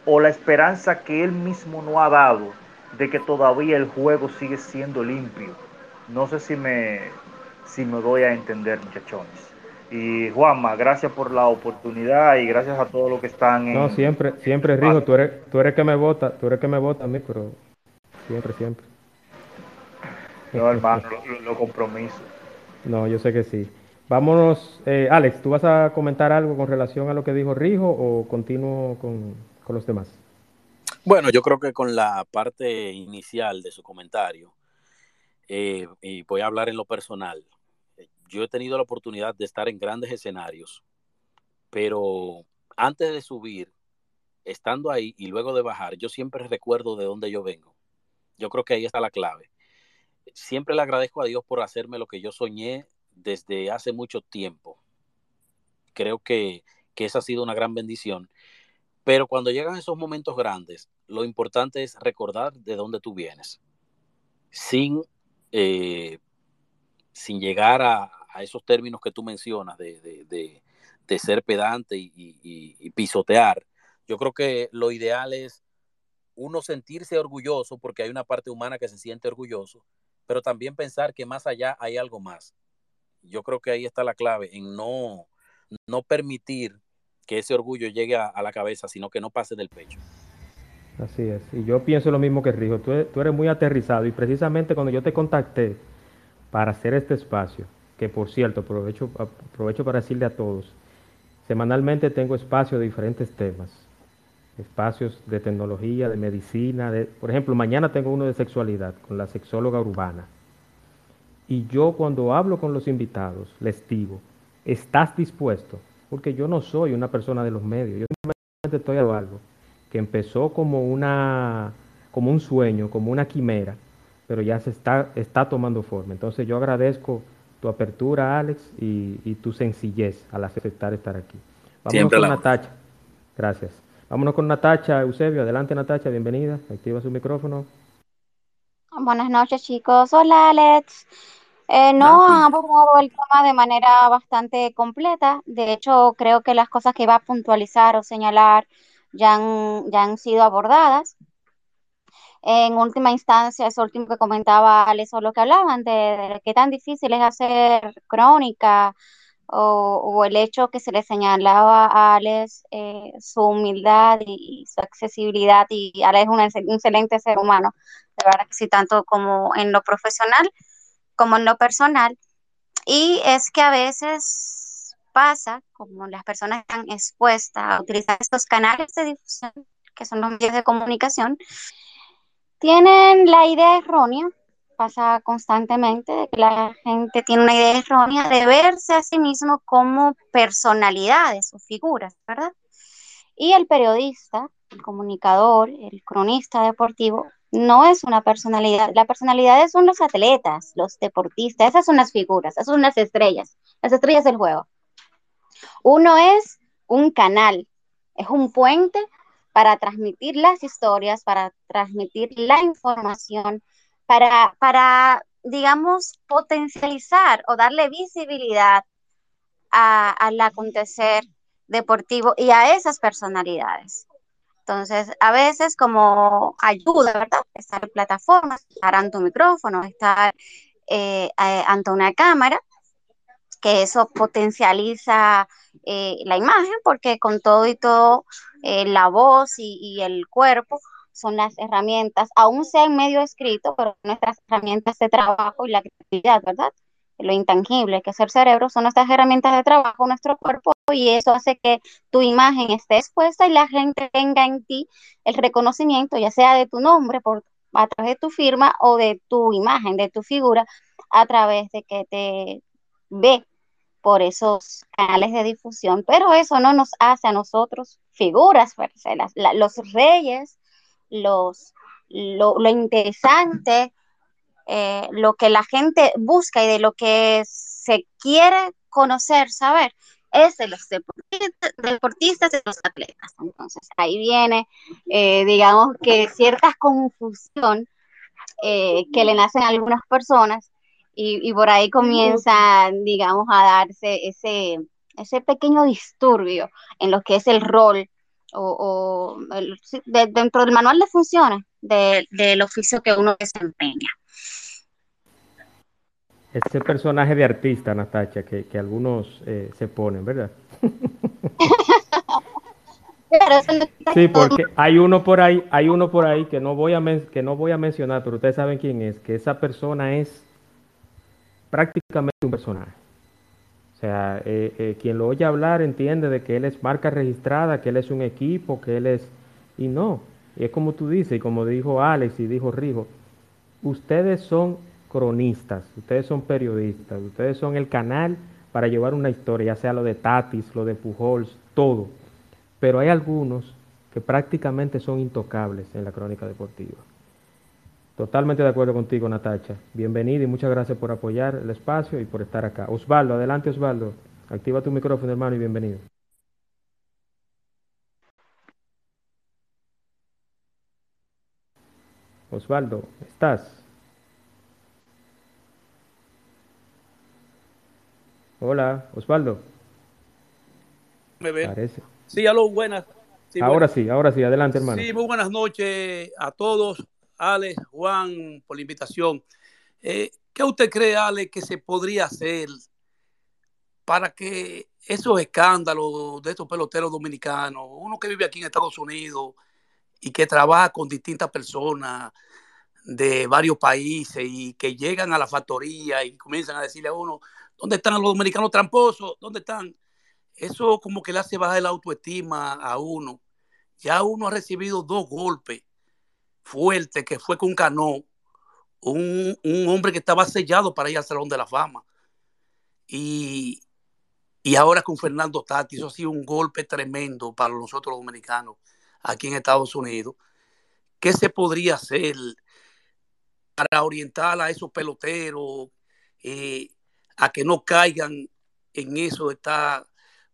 o la esperanza que él mismo no ha dado de que todavía el juego sigue siendo limpio. No sé si me, si me doy a entender, muchachones. Y Juanma, gracias por la oportunidad y gracias a todos los que están en... No, siempre, siempre, Rijo, tú eres, tú eres que me vota, tú eres que me vota a mí, pero siempre, siempre. No, hermano, lo compromiso. No, yo sé que sí. Vámonos, eh, Alex, ¿tú vas a comentar algo con relación a lo que dijo Rijo o continúo con, los demás? Bueno, yo creo que con la parte inicial de su comentario, eh, y voy a hablar en lo personal, yo he tenido la oportunidad de estar en grandes escenarios, pero antes de subir, estando ahí y luego de bajar, yo siempre recuerdo de dónde yo vengo. Yo creo que ahí está la clave siempre le agradezco a Dios por hacerme lo que yo soñé desde hace mucho tiempo. creo que, que esa ha sido una gran bendición. Pero cuando llegan esos momentos grandes, lo importante es recordar de dónde tú vienes, sin, eh, sin llegar a, a, esos términos que tú mencionas de, de, de, de ser pedante y, y, y, pisotear. Yo creo que lo ideal es uno sentirse orgulloso, porque hay una parte humana que se siente orgulloso, pero también pensar que más allá hay algo más. Yo creo que ahí está la clave, en no, no permitir que ese orgullo llegue a, la cabeza, sino que no pase del pecho. Así es, y yo pienso lo mismo que Rijo, tú, tú eres muy aterrizado y precisamente cuando yo te contacté para hacer este espacio, que por cierto, aprovecho, aprovecho para decirle a todos, semanalmente tengo espacios de diferentes temas, espacios de tecnología, de medicina, de, por ejemplo, mañana tengo uno de sexualidad con la sexóloga urbana. Y yo cuando hablo con los invitados les digo, ¿estás dispuesto? Porque yo no soy una persona de los medios, yo simplemente estoy a algo que empezó como una como un sueño, como una quimera, pero ya se está, está tomando forma. Entonces yo agradezco tu apertura, Alex, y, y tu sencillez al aceptar estar aquí. Vamos Siempre con la... Natacha. Gracias. Vámonos con Natacha Eusebio. Adelante, Natacha, bienvenida. Activa su micrófono. Buenas noches, chicos. Hola, Alex. Eh, no ha abordado el tema de manera bastante completa. De hecho, creo que las cosas que iba a puntualizar o señalar ya han, ya han sido abordadas. En última instancia, eso último que comentaba Alex, o lo que hablaban de, de qué tan difícil es hacer crónica, o, o, el hecho que se le señalaba a Alex eh, su humildad y, y, su accesibilidad y Alex es un, un, excelente ser humano, de verdad que sí, tanto como en lo profesional como en lo personal. Y es que a veces pasa, como las personas están expuestas a utilizar estos canales de difusión, que son los medios de comunicación, tienen la idea errónea pasa constantemente, de que la gente tiene una idea errónea de verse a sí mismo como personalidades o figuras, ¿verdad? Y el periodista, el comunicador, el cronista deportivo, no es una personalidad. La personalidad son los atletas, los deportistas, esas son las figuras, esas son las estrellas, las estrellas del juego. Uno es un canal, es un puente para transmitir las historias, para transmitir la información, para, para, digamos, potencializar o darle visibilidad al acontecer deportivo y a esas personalidades. Entonces, a veces como ayuda, ¿verdad? Estar en plataformas, estar ante un micrófono, estar eh, ante una cámara, que eso potencializa eh, la imagen, porque con todo y todo, eh, la voz y, y el cuerpo son las herramientas, aún sea en medio escrito, pero nuestras herramientas de trabajo y la creatividad, ¿verdad? Lo intangible que es el cerebro son nuestras herramientas de trabajo, nuestro cuerpo, y eso hace que tu imagen esté expuesta y la gente tenga en ti el reconocimiento, ya sea de tu nombre, por, a través de tu firma, o de tu imagen, de tu figura, a través de que te ve por esos canales de difusión, pero eso no nos hace a nosotros figuras, la, los reyes los, lo, lo interesante, eh, lo que la gente busca y de lo que se quiere conocer, saber, es de los deportistas, deportistas de los atletas. Entonces, ahí viene, eh, digamos que cierta confusión eh, que le nacen a algunas personas y, y, por ahí comienza, digamos, a darse ese, ese pequeño disturbio en lo que es el rol o, el, de, dentro del manual de funciones de, del oficio que uno desempeña. Ese personaje de artista, Natacha, que, que algunos eh, se ponen, ¿verdad? sí, porque hay uno por ahí, hay uno por ahí que no voy a que no voy a mencionar, pero ustedes saben quién es, que esa persona es prácticamente un personaje. O sea, eh, eh, quien lo oye hablar entiende de que él es marca registrada, que él es un equipo, que él es... Y no, y es como tú dices, y como dijo Alex y dijo Rijo, ustedes son cronistas, ustedes son periodistas, ustedes son el canal para llevar una historia, ya sea lo de Tatis, lo de Pujols, todo. Pero hay algunos que prácticamente son intocables en la crónica deportiva. Totalmente de acuerdo contigo, Natacha. Bienvenida y muchas gracias por apoyar el espacio y por estar acá. Osvaldo, adelante, Osvaldo. Activa tu micrófono, hermano, y bienvenido. Osvaldo, ¿estás? Hola, Osvaldo. ¿Me ven? Parece. Sí, aló, buenas. Sí, ahora buenas. sí, ahora sí, adelante, hermano. Sí, muy buenas noches a todos. Ale, Juan, por la invitación. Eh, ¿Qué usted cree, Ale, que se podría hacer para que esos escándalos de estos peloteros dominicanos, uno que vive aquí en Estados Unidos y que trabaja con distintas personas de varios países y que llegan a la factoría y comienzan a decirle a uno, ¿dónde están los dominicanos tramposos? ¿Dónde están? Eso como que le hace bajar la autoestima a uno. Ya uno ha recibido dos golpes fuertes, que fue con Cano, un, un hombre que estaba sellado para ir al Salón de la Fama. Y, y ahora con Fernando Tati, eso ha sido un golpe tremendo para nosotros los dominicanos aquí en Estados Unidos. ¿Qué se podría hacer para orientar a esos peloteros eh, a que no caigan en eso de estar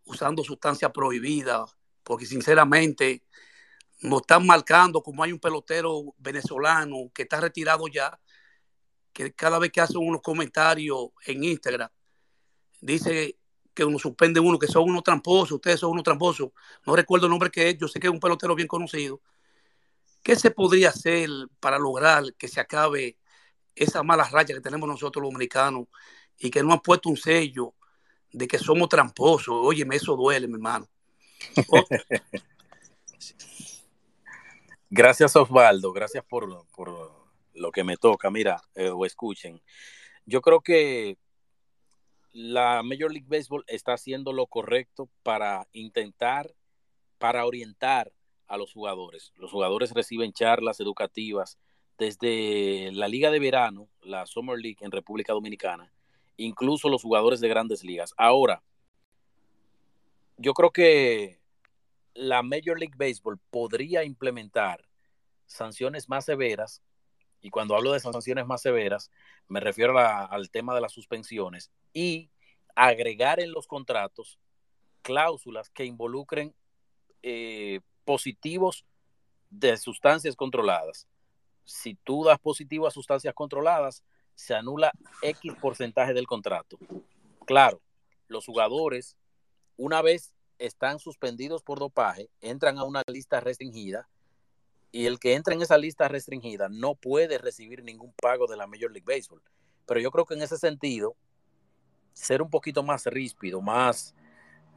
usando sustancias prohibidas? Porque sinceramente nos están marcando como hay un pelotero venezolano que está retirado ya, que cada vez que hace unos comentarios en Instagram, dice que uno suspende uno, que son unos tramposos, ustedes son unos tramposos. No recuerdo el nombre que es, yo sé que es un pelotero bien conocido. ¿Qué se podría hacer para lograr que se acabe esa mala racha que tenemos nosotros los dominicanos y que no han puesto un sello de que somos tramposos? Óyeme, eso duele, mi hermano. Gracias, Osvaldo. Gracias por, por, lo que me toca. Mira, eh, o escuchen. Yo creo que la Major League Baseball está haciendo lo correcto para intentar, para orientar a los jugadores. Los jugadores reciben charlas educativas desde la Liga de Verano, la Summer League en República Dominicana, incluso los jugadores de grandes ligas. Ahora, yo creo que la Major League Baseball podría implementar sanciones más severas, y cuando hablo de sanciones más severas, me refiero al tema de las suspensiones, y agregar en los contratos cláusulas que involucren eh, positivos de sustancias controladas. Si tú das positivo a sustancias controladas, se anula X porcentaje del contrato. Claro, los jugadores, una vez están suspendidos por dopaje, entran a una lista restringida y el que entra en esa lista restringida no puede recibir ningún pago de la Major League Baseball. Pero yo creo que en ese sentido, ser un poquito más ríspido, más,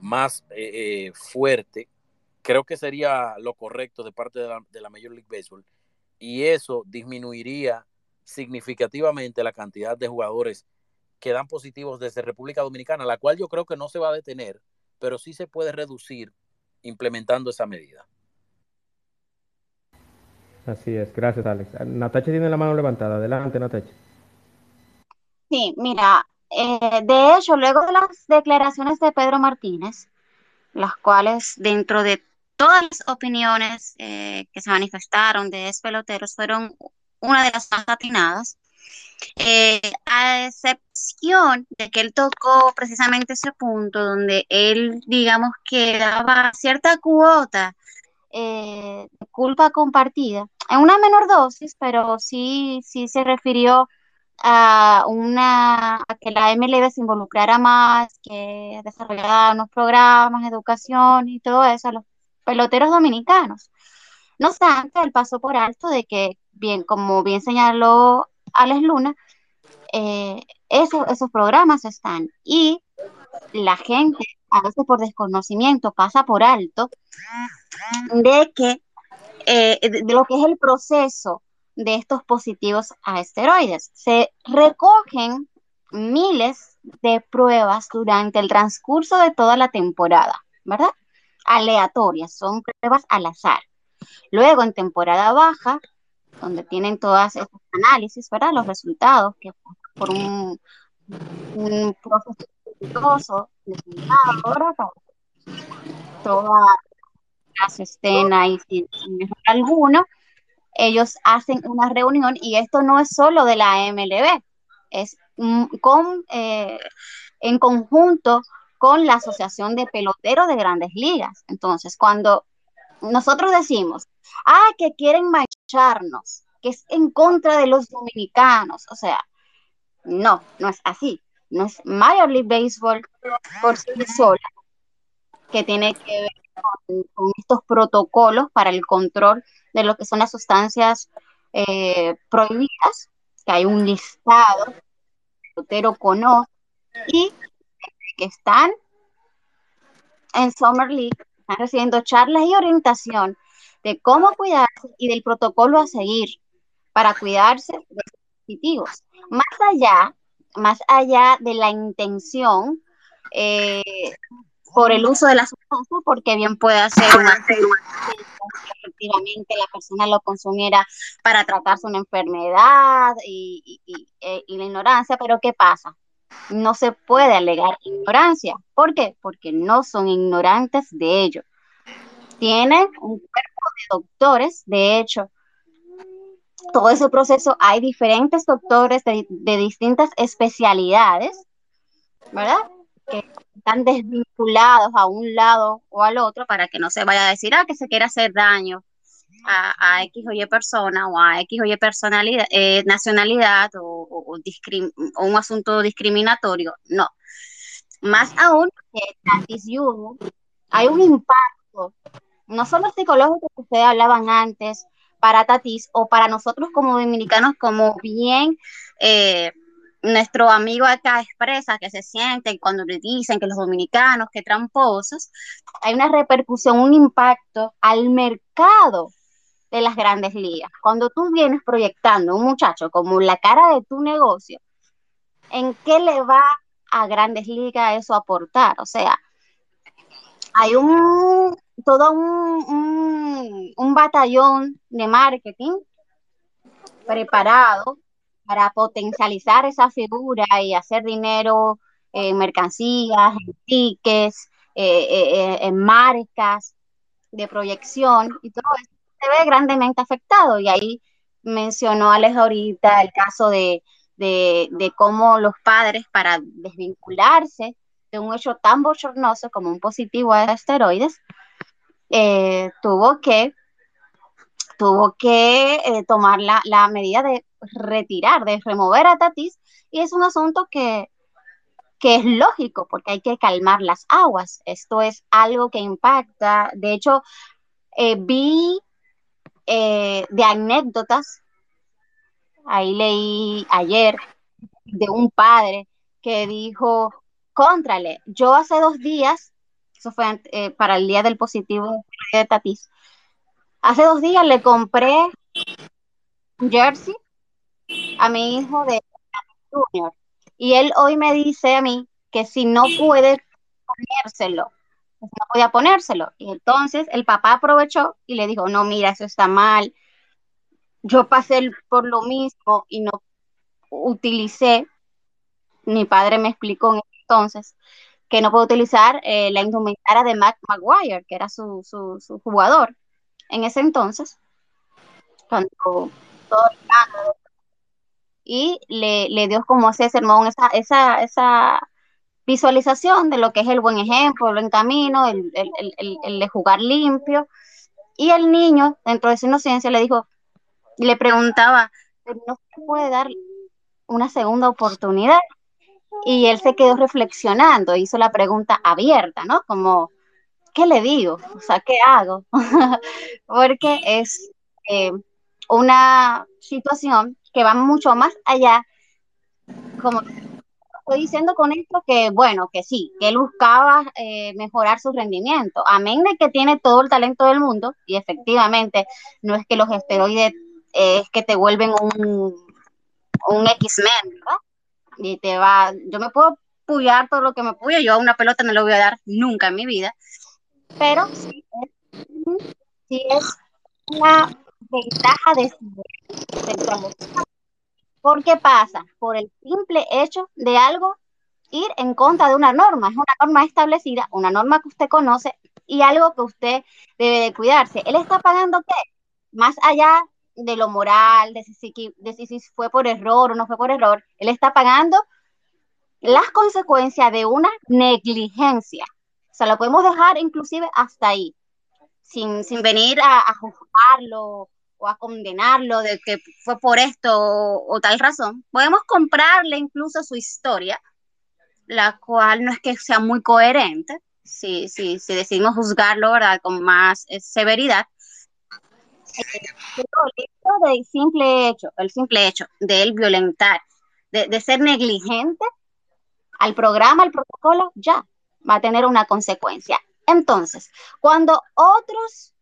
más eh, eh, fuerte, creo que sería lo correcto de parte de la, de la Major League Baseball y eso disminuiría significativamente la cantidad de jugadores que dan positivos desde República Dominicana, la cual yo creo que no se va a detener, pero sí se puede reducir implementando esa medida. Así es, gracias Alex. Natacha tiene la mano levantada. Adelante, Natacha. Sí, mira, eh, de hecho, luego de las declaraciones de Pedro Martínez, las cuales dentro de todas las opiniones eh, que se manifestaron de ex peloteros fueron una de las más atinadas, eh, a excepción de que él tocó precisamente ese punto donde él, digamos, que daba cierta cuota eh, de culpa compartida, en una menor dosis, pero sí, sí se refirió a una a que la MLB se involucrara más, que desarrollara unos programas educación y todo eso a los peloteros dominicanos. No obstante, él pasó por alto de que, bien, como bien señaló Alex Luna, eh, eso, esos programas están y la gente, a veces por desconocimiento, pasa por alto de que eh, de lo que es el proceso de estos positivos a esteroides. Se recogen miles de pruebas durante el transcurso de toda la temporada, ¿verdad? Aleatorias, son pruebas al azar. Luego, en temporada baja, donde tienen todas estos análisis, ¿verdad? Los resultados que por un, un proceso exitoso, ¿verdad? Todas las estén ahí sin, error alguno, ellos hacen una reunión y esto no es solo de la MLB, es con, eh, en conjunto con la Asociación de Peloteros de Grandes Ligas. Entonces, cuando nosotros decimos, ah, que quieren mancharnos, que es en contra de los dominicanos, o sea, no, no es así. No es Major League Baseball por sí sola que tiene que ver con, estos protocolos para el control de lo que son las sustancias eh, prohibidas, que hay un listado, el pelotero conoce, y que están en Summer League, están recibiendo charlas y orientación de cómo cuidarse y del protocolo a seguir para cuidarse de los dispositivos. Más allá, más allá de la intención eh, por el uso de la sustancia, porque bien puede hacer una efectivamente la persona lo consumiera para tratarse una enfermedad y, eh, y la ignorancia, pero ¿qué pasa? no se puede alegar ignorancia. ¿Por qué? Porque no son ignorantes de ello. Tienen un cuerpo de doctores, de hecho, todo ese proceso hay diferentes doctores de, distintas especialidades, ¿verdad? Que están desvinculados a un lado o al otro para que no se vaya a decir, ah, que se quiere hacer daño a, X o Y persona o a X o Y personalidad, eh, nacionalidad o, un asunto discriminatorio. No. Más aún que hay un impacto, no solo psicológico que ustedes hablaban antes, para Tatis o para nosotros como dominicanos, como bien eh, nuestro amigo acá expresa que se sienten cuando le dicen que los dominicanos, que tramposos, hay una repercusión, un impacto al mercado de las grandes ligas. Cuando tú vienes proyectando un muchacho como la cara de tu negocio, ¿en qué le va a grandes ligas eso aportar? O sea, hay un todo un, un, batallón de marketing preparado para potencializar esa figura y hacer dinero en mercancías, en tickets, eh, eh, eh, en marcas de proyección y todo eso se ve grandemente afectado. Y ahí mencionó Alex ahorita el caso de, cómo los padres, para desvincularse de un hecho tan bochornoso como un positivo a esteroides, eh, tuvo que, tuvo que eh, tomar la, la, medida de retirar, de remover a Tatis, y es un asunto que, que es lógico porque hay que calmar las aguas. Esto es algo que impacta. De hecho, eh, vi de anécdotas. Ahí leí ayer de un padre que dijo, contrale, yo hace dos días, eso fue eh, para el día del positivo de Tatis, hace dos días le compré jersey a mi hijo de Junior y él hoy me dice a mí que si no puede ponérselo no podía ponérselo. Y entonces el papá aprovechó y le dijo, no, mira, eso está mal. Yo pasé por lo mismo y no utilicé, mi padre me explicó entonces que no puedo utilizar eh, la indumentaria de Mac Maguire, que era su, su, jugador en ese entonces, cuando todo el y le, le dio como ese sermón, esa, esa, esa visualización de lo que es el buen ejemplo, el buen camino, el, de jugar limpio. Y el niño, dentro de su inocencia, le dijo, le preguntaba, ¿no se puede dar una segunda oportunidad? Y él se quedó reflexionando, hizo la pregunta abierta, ¿no? Como, ¿qué le digo? O sea, ¿qué hago? Porque es eh, una situación que va mucho más allá, como estoy diciendo con esto que, bueno, que sí, que él buscaba eh, mejorar su rendimiento. Amén de que tiene todo el talento del mundo, y efectivamente, no es que los esteroides eh, es que te vuelven un, un X-Men, ¿verdad? Y te va, yo me puedo puyar todo lo que me puya, yo a una pelota no le voy a dar nunca en mi vida, pero sí es, una ventaja de, de, ¿Por qué pasa? Por el simple hecho de algo ir en contra de una norma. Es una norma establecida, una norma que usted conoce y algo que usted debe de cuidarse. ¿Él está pagando qué? Más allá de lo moral, de si, de si fue por error o no fue por error, él está pagando las consecuencias de una negligencia. O sea, lo podemos dejar inclusive hasta ahí, sin, sin venir a, juzgarlo o a condenarlo de que fue por esto o, o, tal razón. Podemos comprarle incluso su historia, la cual no es que sea muy coherente, si, si, si decidimos juzgarlo ¿verdad? con más eh, severidad. Pero el simple hecho, el simple hecho de él violentar, de, de ser negligente al programa, al protocolo, ya va a tener una consecuencia. Entonces, cuando otros,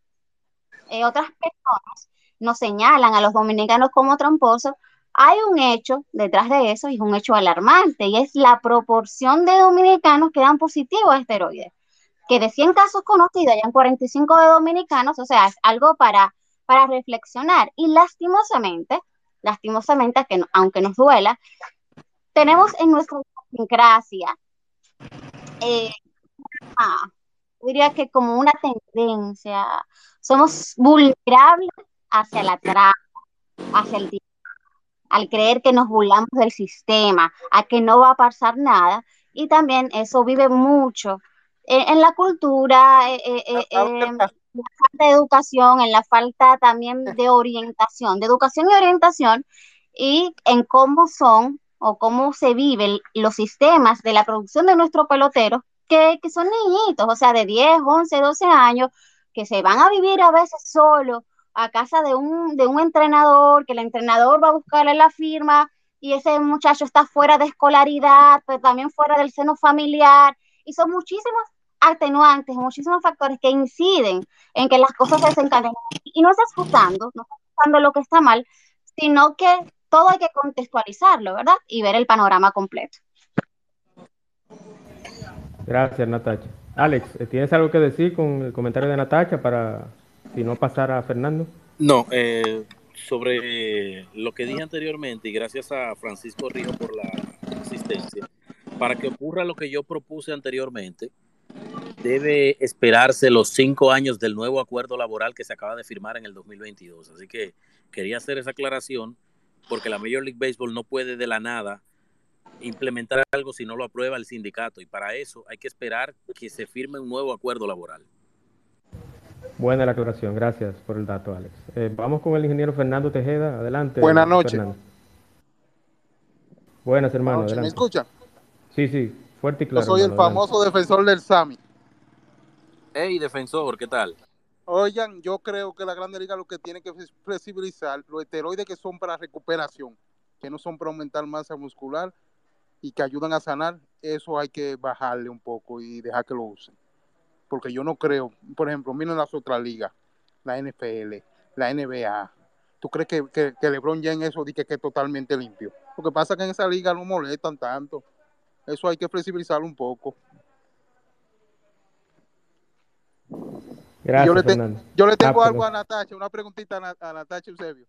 eh, otras personas nos señalan a los dominicanos como tramposos, hay un hecho detrás de eso y es un hecho alarmante y es la proporción de dominicanos que dan positivo a esteroides. Que de 100 casos conocidos hayan 45 de dominicanos, o sea, es algo para, para reflexionar. Y lastimosamente, lastimosamente, que no, aunque nos duela, tenemos en nuestra idiosincrasia, eh, ah, diría que como una tendencia, somos vulnerables hacia la trampa, hacia el al creer que nos burlamos del sistema, a que no va a pasar nada, y también eso vive mucho en, en la cultura, eh, eh, en la falta de educación, en la falta también de orientación, de educación y orientación, y en cómo son o cómo se viven los sistemas de la producción de nuestros peloteros, que, que son niñitos, o sea, de 10, 11, 12 años, que se van a vivir a veces solos a casa de un, de un entrenador, que el entrenador va a buscarle la firma y ese muchacho está fuera de escolaridad, pero también fuera del seno familiar, y son muchísimos atenuantes, muchísimos factores que inciden en que las cosas se desencadenen. Y no estás juzgando, no estás juzgando lo que está mal, sino que todo hay que contextualizarlo, ¿verdad? Y ver el panorama completo. Gracias, Natacha. Alex, ¿tienes algo que decir con el comentario de Natacha para si no pasar a Fernando? No, eh, sobre lo que dije anteriormente y gracias a Francisco Río por la asistencia, para que ocurra lo que yo propuse anteriormente, debe esperarse los cinco años del nuevo acuerdo laboral que se acaba de firmar en el 2022. Así que quería hacer esa aclaración porque la Major League Baseball no puede de la nada implementar algo si no lo aprueba el sindicato y para eso hay que esperar que se firme un nuevo acuerdo laboral. Buena la aclaración, gracias por el dato, Alex. Eh, vamos con el ingeniero Fernando Tejeda, adelante. Buenas noches. Buenas, hermano. Buenas noches. ¿Me escuchan? Sí, sí, fuerte y claro. Yo soy el famoso defensor del SAMI. Hey, defensor, ¿qué tal? Oigan, yo creo que la Grande Liga lo que tiene que flexibilizar los esteroides que son para recuperación, que no son para aumentar masa muscular y que ayudan a sanar, eso hay que bajarle un poco y dejar que lo usen. Porque yo no creo, por ejemplo, miren las otras ligas, la NFL, la NBA. ¿Tú crees que, que, que LeBron ya en eso dice que es totalmente limpio? Lo que pasa es que en esa liga no molestan tanto. Eso hay que flexibilizarlo un poco. Gracias, yo, le Fernando. yo le tengo Ah, algo a. Natacha, una preguntita a, Na- a Natacha Eusebio.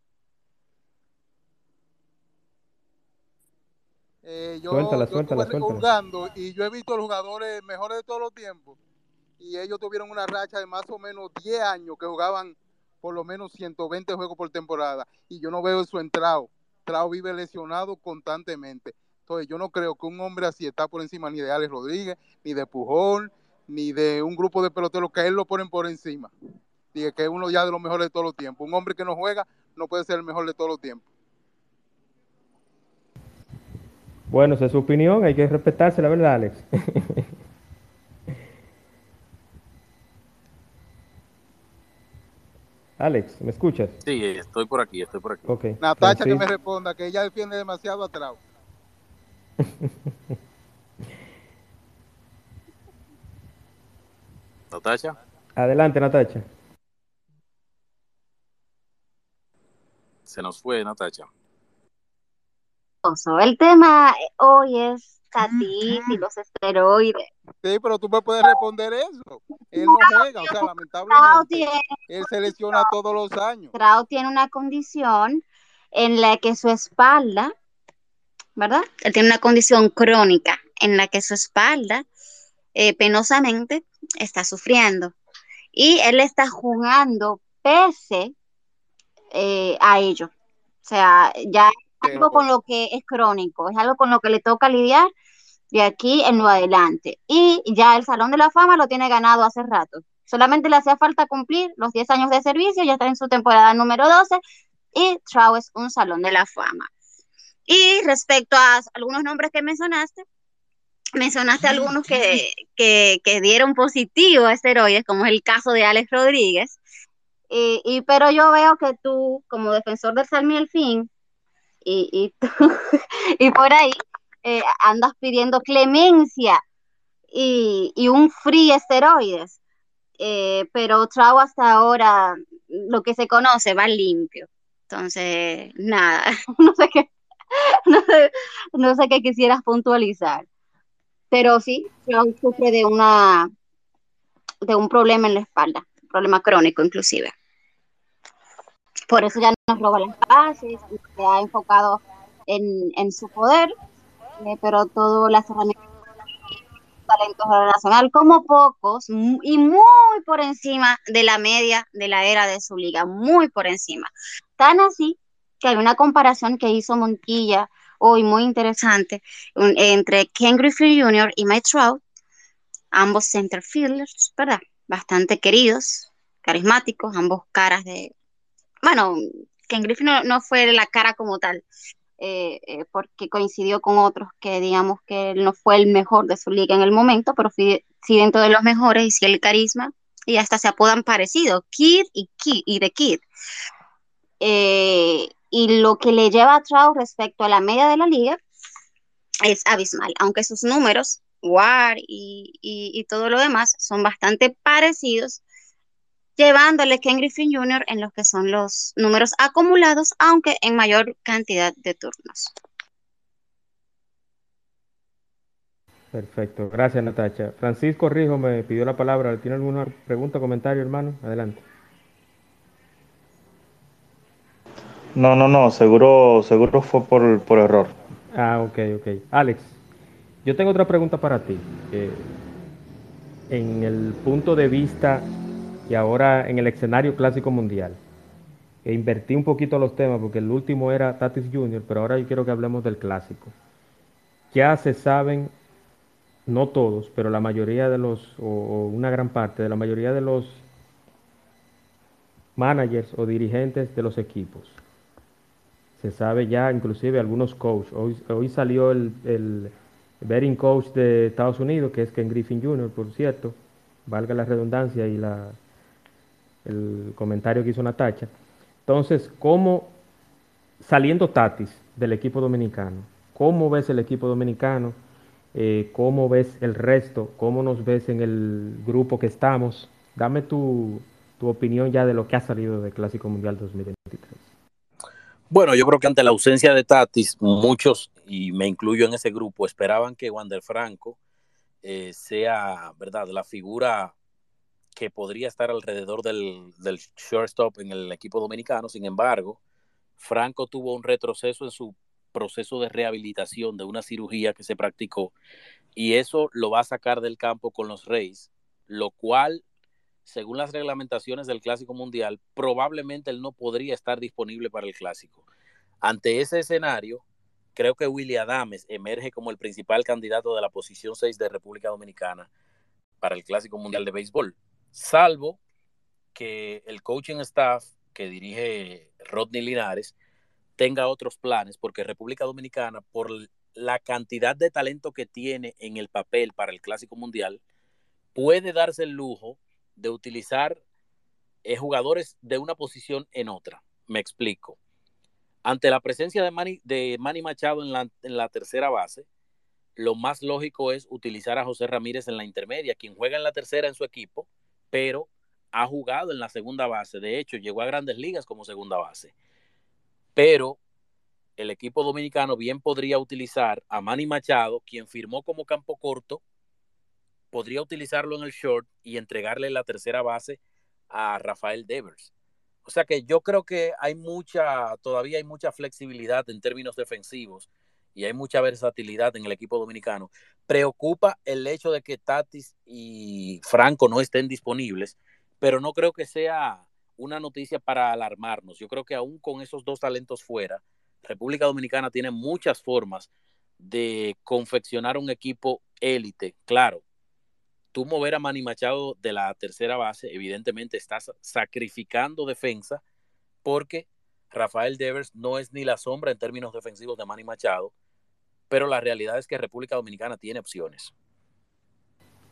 Eh, yo, Suéltala, yo suéltala, estuve suéltala. jugando y yo he visto los jugadores mejores de todos los tiempos y ellos tuvieron una racha de más o menos 10 años que jugaban por lo menos 120 juegos por temporada y yo no veo eso en Trao. Trao vive lesionado constantemente. Entonces yo no creo que un hombre así está por encima ni de Alex Rodríguez, ni de Pujol, ni de un grupo de peloteros que a él lo ponen por encima. Diga que es uno ya de los mejores de todos los tiempos. Un hombre que no juega no puede ser el mejor de todos los tiempos. Bueno, esa es su opinión, hay que respetarse, la verdad, Alex. Alex, ¿me escuchas? Sí, estoy por aquí, estoy por aquí. Ok. Natacha que me responda, que ella defiende demasiado a Trao. Natacha. Adelante, Natacha. Se nos fue, Natacha. El tema hoy es Tatis y los esteroides. Sí, pero tú me puedes responder eso. Él no juega, o sea, lamentablemente, tiene, él se lesiona todos los años. Trao tiene una condición en la que su espalda, ¿verdad? Él tiene una condición crónica en la que su espalda eh, penosamente está sufriendo. Y él está jugando pese eh, a ello. O sea, ya es algo con lo que es crónico, es algo con lo que le toca lidiar de aquí en lo adelante. Y ya el Salón de la Fama lo tiene ganado hace rato. Solamente le hacía falta cumplir los 10 años de servicio, ya está en su temporada número 12 y Trout es un Salón de la Fama. Y respecto a algunos nombres que mencionaste, mencionaste algunos que, que, que dieron positivo a esteroides, como es el caso de Alex Rodríguez. Y, y, pero yo veo que tú, como defensor del Salmi el Fin, y, y, tú, y por ahí eh, andas pidiendo clemencia y, y un free esteroides. Eh, pero Trau hasta ahora, lo que se conoce, va limpio. Entonces, nada, no sé qué, no sé, no sé qué quisieras puntualizar. Pero sí, Trau sufre de una de un problema en la espalda, problema crónico inclusive. Por eso ya nos roba las bases, se ha enfocado en, en su poder, eh, pero todo las herramientas talento nacional como pocos y muy por encima de la media de la era de su liga, muy por encima. Tan así que hay una comparación que hizo Montilla hoy muy interesante entre Ken Griffey Jr. y Mike Trout, ambos center fielders, ¿verdad? Bastante queridos, carismáticos, ambos caras de... Bueno, Ken Griffey no, no fue la cara como tal, eh, eh, porque coincidió con otros que digamos que él no fue el mejor de su liga en el momento, pero sí, sí dentro de los mejores y sí el carisma, y hasta se apodan parecido, Kid y, Kid, y The Kid. Eh, y lo que le lleva a Trout respecto a la media de la liga es abismal, aunque sus números, WAR y, y, todo lo demás son bastante parecidos, llevándole Ken Griffin Jr. en los que son los números acumulados, aunque en mayor cantidad de turnos. Perfecto, gracias Natacha. Francisco Rijo me pidió la palabra. ¿Tiene alguna pregunta o comentario, hermano? Adelante. No, no, no, seguro, seguro fue por, por error. Ah, ok, ok. Alex, yo tengo otra pregunta para ti. En el punto de vista y ahora en el escenario clásico mundial. E invertí un poquito los temas porque el último era Tatis Jr., pero ahora yo quiero que hablemos del clásico. Ya se saben, no todos, pero la mayoría de los, o una gran parte de la mayoría de los managers o dirigentes de los equipos. Sabe ya, inclusive algunos coaches. Hoy, hoy salió el, el betting coach de Estados Unidos, que es Ken Griffin Jr., por cierto, valga la redundancia y la, el comentario que hizo Natacha. Entonces, ¿cómo, saliendo Tatis del equipo dominicano, cómo ves el equipo dominicano? Eh, ¿Cómo ves el resto? ¿Cómo nos ves en el grupo que estamos? Dame tu, tu opinión ya de lo que ha salido del Clásico Mundial 2023. Bueno, yo creo que ante la ausencia de Tatis, muchos, y me incluyo en ese grupo, esperaban que Wander Franco eh, sea, ¿verdad?, la figura que podría estar alrededor del, del shortstop en el equipo dominicano. Sin embargo, Franco tuvo un retroceso en su proceso de rehabilitación de una cirugía que se practicó y eso lo va a sacar del campo con los Reyes, lo cual, según las reglamentaciones del Clásico Mundial, probablemente él no podría estar disponible para el Clásico. Ante ese escenario, creo que Willy Adames emerge como el principal candidato de la posición 6 de República Dominicana para el Clásico Mundial de Béisbol salvo que el coaching staff que dirige Rodney Linares tenga otros planes, porque República Dominicana, por la cantidad de talento que tiene en el papel para el Clásico Mundial, puede darse el lujo de utilizar eh, jugadores de una posición en otra. Me explico. Ante la presencia de Manny, de Manny Machado en la, en la tercera base, lo más lógico es utilizar a José Ramírez en la intermedia, quien juega en la tercera en su equipo, pero ha jugado en la segunda base. De hecho, llegó a grandes ligas como segunda base. Pero el equipo dominicano bien podría utilizar a Manny Machado, quien firmó como campo corto, podría utilizarlo en el short y entregarle la tercera base a Rafael Devers. O sea que yo creo que hay mucha, todavía hay mucha flexibilidad en términos defensivos y hay mucha versatilidad en el equipo dominicano. Preocupa el hecho de que Tatis y Franco no estén disponibles, pero no creo que sea una noticia para alarmarnos. Yo creo que aún con esos dos talentos fuera, República Dominicana tiene muchas formas de confeccionar un equipo élite. Claro, tú mover a Manny Machado de la tercera base, evidentemente estás sacrificando defensa porque Rafael Devers no es ni la sombra en términos defensivos de Manny Machado, pero la realidad es que República Dominicana tiene opciones.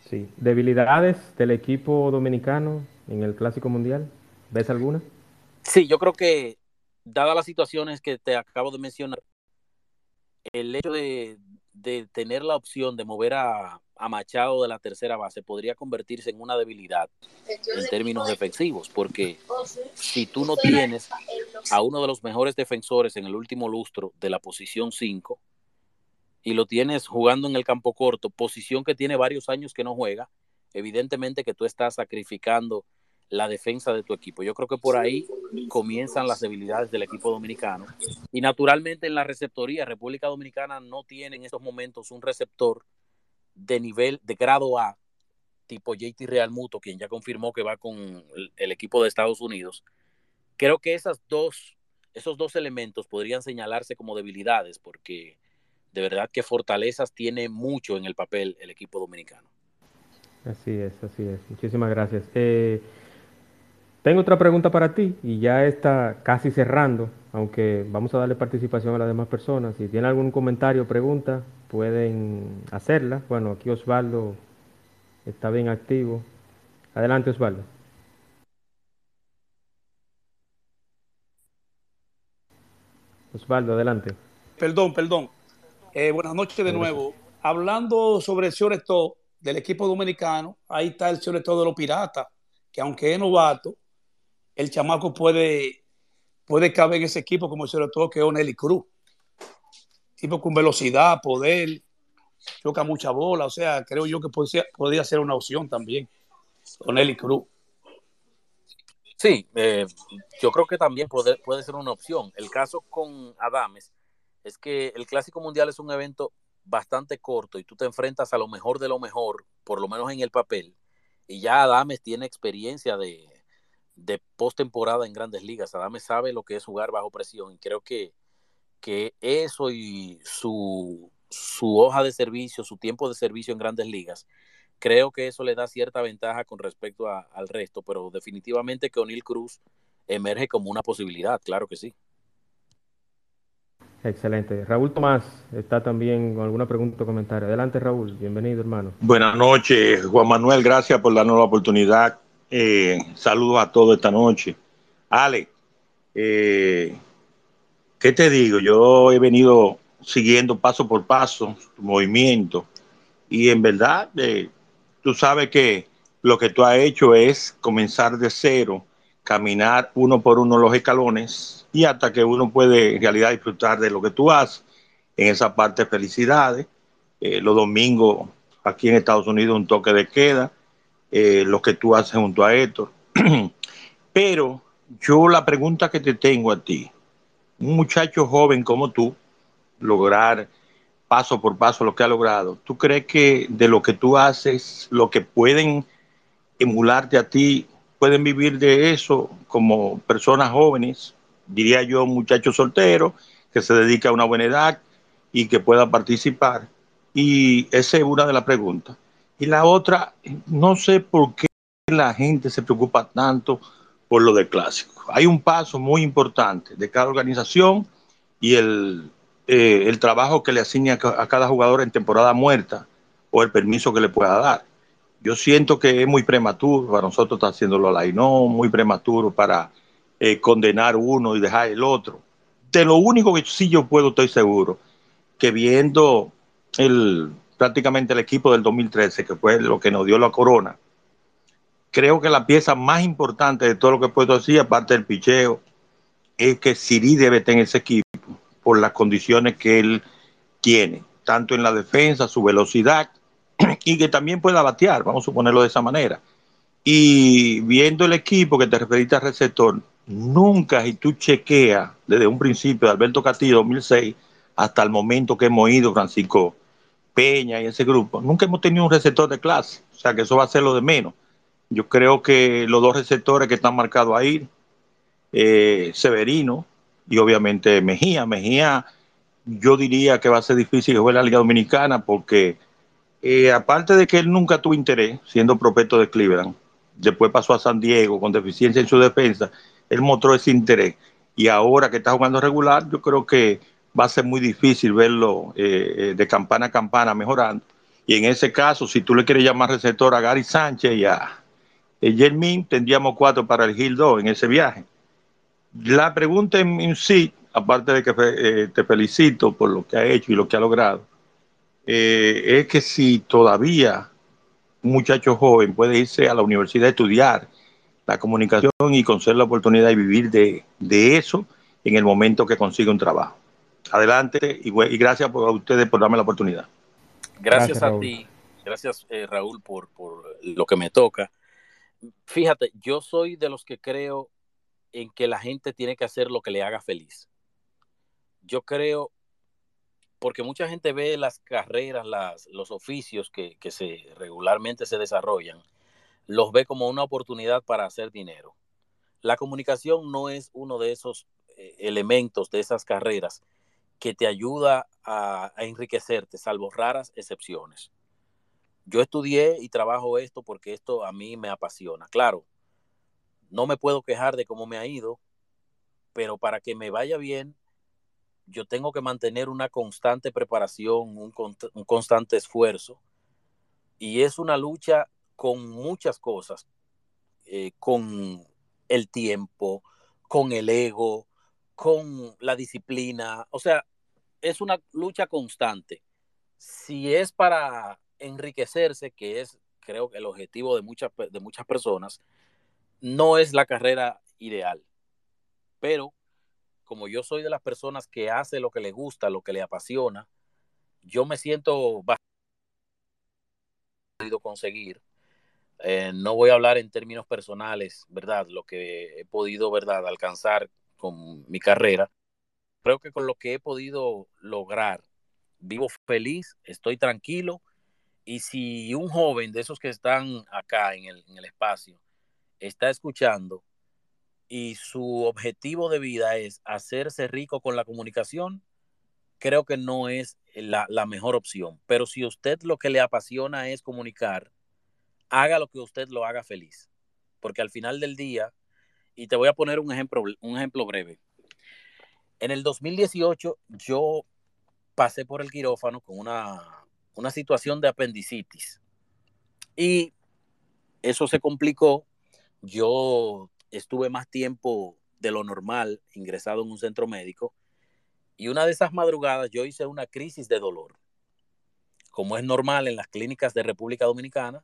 Sí, debilidades del equipo dominicano en el Clásico Mundial, ¿ves alguna? Sí, yo creo que dadas las situaciones que te acabo de mencionar, el hecho de, de tener la opción de mover a, a, Machado de la tercera base podría convertirse en una debilidad en términos defensivos, porque si tú no tienes a uno de los mejores defensores en el último lustro de la posición 5 y lo tienes jugando en el campo corto, posición que tiene varios años que no juega, evidentemente que tú estás sacrificando la defensa de tu equipo. Yo creo que por ahí comienzan las debilidades del equipo dominicano. Y naturalmente en la receptoría, República Dominicana no tiene en estos momentos un receptor de nivel de grado A, tipo JT Real Muto, quien ya confirmó que va con el, equipo de Estados Unidos. Creo que dos, esos dos elementos podrían señalarse como debilidades, porque de verdad que fortalezas tiene mucho en el papel el equipo dominicano. Así es, así es. Muchísimas gracias. Eh, tengo otra pregunta para ti y ya está casi cerrando, aunque vamos a darle participación a las demás personas. Si tienen algún comentario o pregunta, pueden hacerla. Bueno, aquí Osvaldo está bien activo. Adelante, Osvaldo. Osvaldo, adelante. Perdón, perdón. Eh, buenas noches de nuevo. Hablando sobre el shortstop del equipo dominicano, ahí está el shortstop de los Piratas, que aunque es novato, el chamaco puede, puede caber en ese equipo como sobre todo que es Oneli Cruz. Tipo con velocidad, poder, choca mucha bola, o sea, creo yo que podría, podría ser una opción también. Oneli Cruz. Sí, eh, yo creo que también puede, puede ser una opción. El caso con Adames es que el Clásico Mundial es un evento bastante corto y tú te enfrentas a lo mejor de lo mejor, por lo menos en el papel, y ya Adames tiene experiencia de, de postemporada en grandes ligas. Adame sabe lo que es jugar bajo presión y creo que, que eso y su, su hoja de servicio, su tiempo de servicio en grandes ligas, creo que eso le da cierta ventaja con respecto a, al resto, pero definitivamente que O'Neill Cruz emerge como una posibilidad, claro que sí. Excelente. Raúl Tomás está también con alguna pregunta o comentario. Adelante, Raúl. Bienvenido, hermano. Buenas noches, Juan Manuel. Gracias por darnos la oportunidad. Eh, saludos a todos esta noche. Ale, eh, ¿qué te digo? Yo he venido siguiendo paso por paso tu movimiento y en verdad eh, tú sabes que lo que tú has hecho es comenzar de cero, caminar uno por uno los escalones y hasta que uno puede en realidad disfrutar de lo que tú haces. En esa parte, felicidades. Eh, los domingos aquí en Estados Unidos un toque de queda eh, lo que tú haces junto a Héctor. Pero yo la pregunta que te tengo a ti, un muchacho joven como tú, lograr paso por paso lo que ha logrado, ¿tú crees que de lo que tú haces, lo que pueden emularte a ti, pueden vivir de eso como personas jóvenes, diría yo, un muchacho soltero que se dedica a una buena edad y que pueda participar? Y esa es una de las preguntas. Y la otra, no sé por qué la gente se preocupa tanto por lo del clásico. Hay un paso muy importante de cada organización y el, eh, el trabajo que le asigna a cada jugador en temporada muerta o el permiso que le pueda dar. Yo siento que es muy prematuro para nosotros estar haciéndolo al no muy prematuro para eh, condenar uno y dejar el otro. De lo único que sí yo puedo, estoy seguro, que viendo el, prácticamente el equipo del 2013, que fue lo que nos dio la corona. Creo que la pieza más importante de todo lo que puedo decir, aparte del picheo, es que Siri debe tener ese equipo por las condiciones que él tiene, tanto en la defensa, su velocidad, y que también pueda batear, vamos a ponerlo de esa manera. Y viendo el equipo que te referiste al receptor, nunca, y tú chequeas desde un principio de Alberto Castillo 2006 hasta el momento que hemos ido, Francisco Peña y ese grupo, nunca hemos tenido un receptor de clase, o sea que eso va a ser lo de menos. Yo creo que los dos receptores que están marcados ahí, eh, Severino y obviamente Mejía, Mejía yo diría que va a ser difícil que juegue la Liga Dominicana porque eh, aparte de que él nunca tuvo interés siendo prospecto de Cleveland, después pasó a San Diego con deficiencia en su defensa, él mostró ese interés. Y ahora que está jugando regular, yo creo que va a ser muy difícil verlo eh, eh, de campana a campana mejorando. Y en ese caso, si tú le quieres llamar receptor a Gary Sánchez y a Jermín, tendríamos cuatro para elegir dos en ese viaje. La pregunta en, sí, aparte de que te felicito por lo que ha hecho y lo que ha logrado, eh, es que si todavía un muchacho joven puede irse a la universidad a estudiar la comunicación y conseguir la oportunidad de vivir de, eso en el momento que consiga un trabajo. Adelante y, gracias por, a ustedes por darme la oportunidad. Gracias, a ti, gracias eh, Raúl por, por lo que me toca. Fíjate, yo soy de los que creo en que la gente tiene que hacer lo que le haga feliz. Yo creo porque mucha gente ve las carreras, las, los oficios que, se regularmente se desarrollan, los ve como una oportunidad para hacer dinero. La comunicación no es uno de esos eh, elementos de esas carreras que te ayuda a, enriquecerte, salvo raras excepciones. Yo estudié y trabajo esto porque esto a mí me apasiona. Claro, no me puedo quejar de cómo me ha ido, pero para que me vaya bien, yo tengo que mantener una constante preparación, un, constante esfuerzo. Y es una lucha con muchas cosas, eh, con el tiempo, con el ego, con la disciplina. O sea, es una lucha constante. Si es para enriquecerse, que es creo que el objetivo de muchas, de muchas personas, no es la carrera ideal. Pero como yo soy de las personas que hace lo que le gusta, lo que le apasiona, yo me siento bastante conseguir. Eh, no voy a hablar en términos personales, ¿verdad? Lo que he podido, ¿verdad? Alcanzar con mi carrera. Creo que con lo que he podido lograr, vivo feliz, estoy tranquilo. Y si un joven de esos que están acá en el, en el espacio está escuchando y su objetivo de vida es hacerse rico con la comunicación, creo que no es la, mejor opción. Pero si usted lo que le apasiona es comunicar, haga lo que usted lo haga feliz. Porque al final del día, y te voy a poner un ejemplo, un ejemplo breve. En el 2018 yo pasé por el quirófano con una, una situación de apendicitis. Y eso se complicó. Yo estuve más tiempo de lo normal ingresado en un centro médico y una de esas madrugadas yo hice una crisis de dolor. Como es normal en las clínicas de República Dominicana,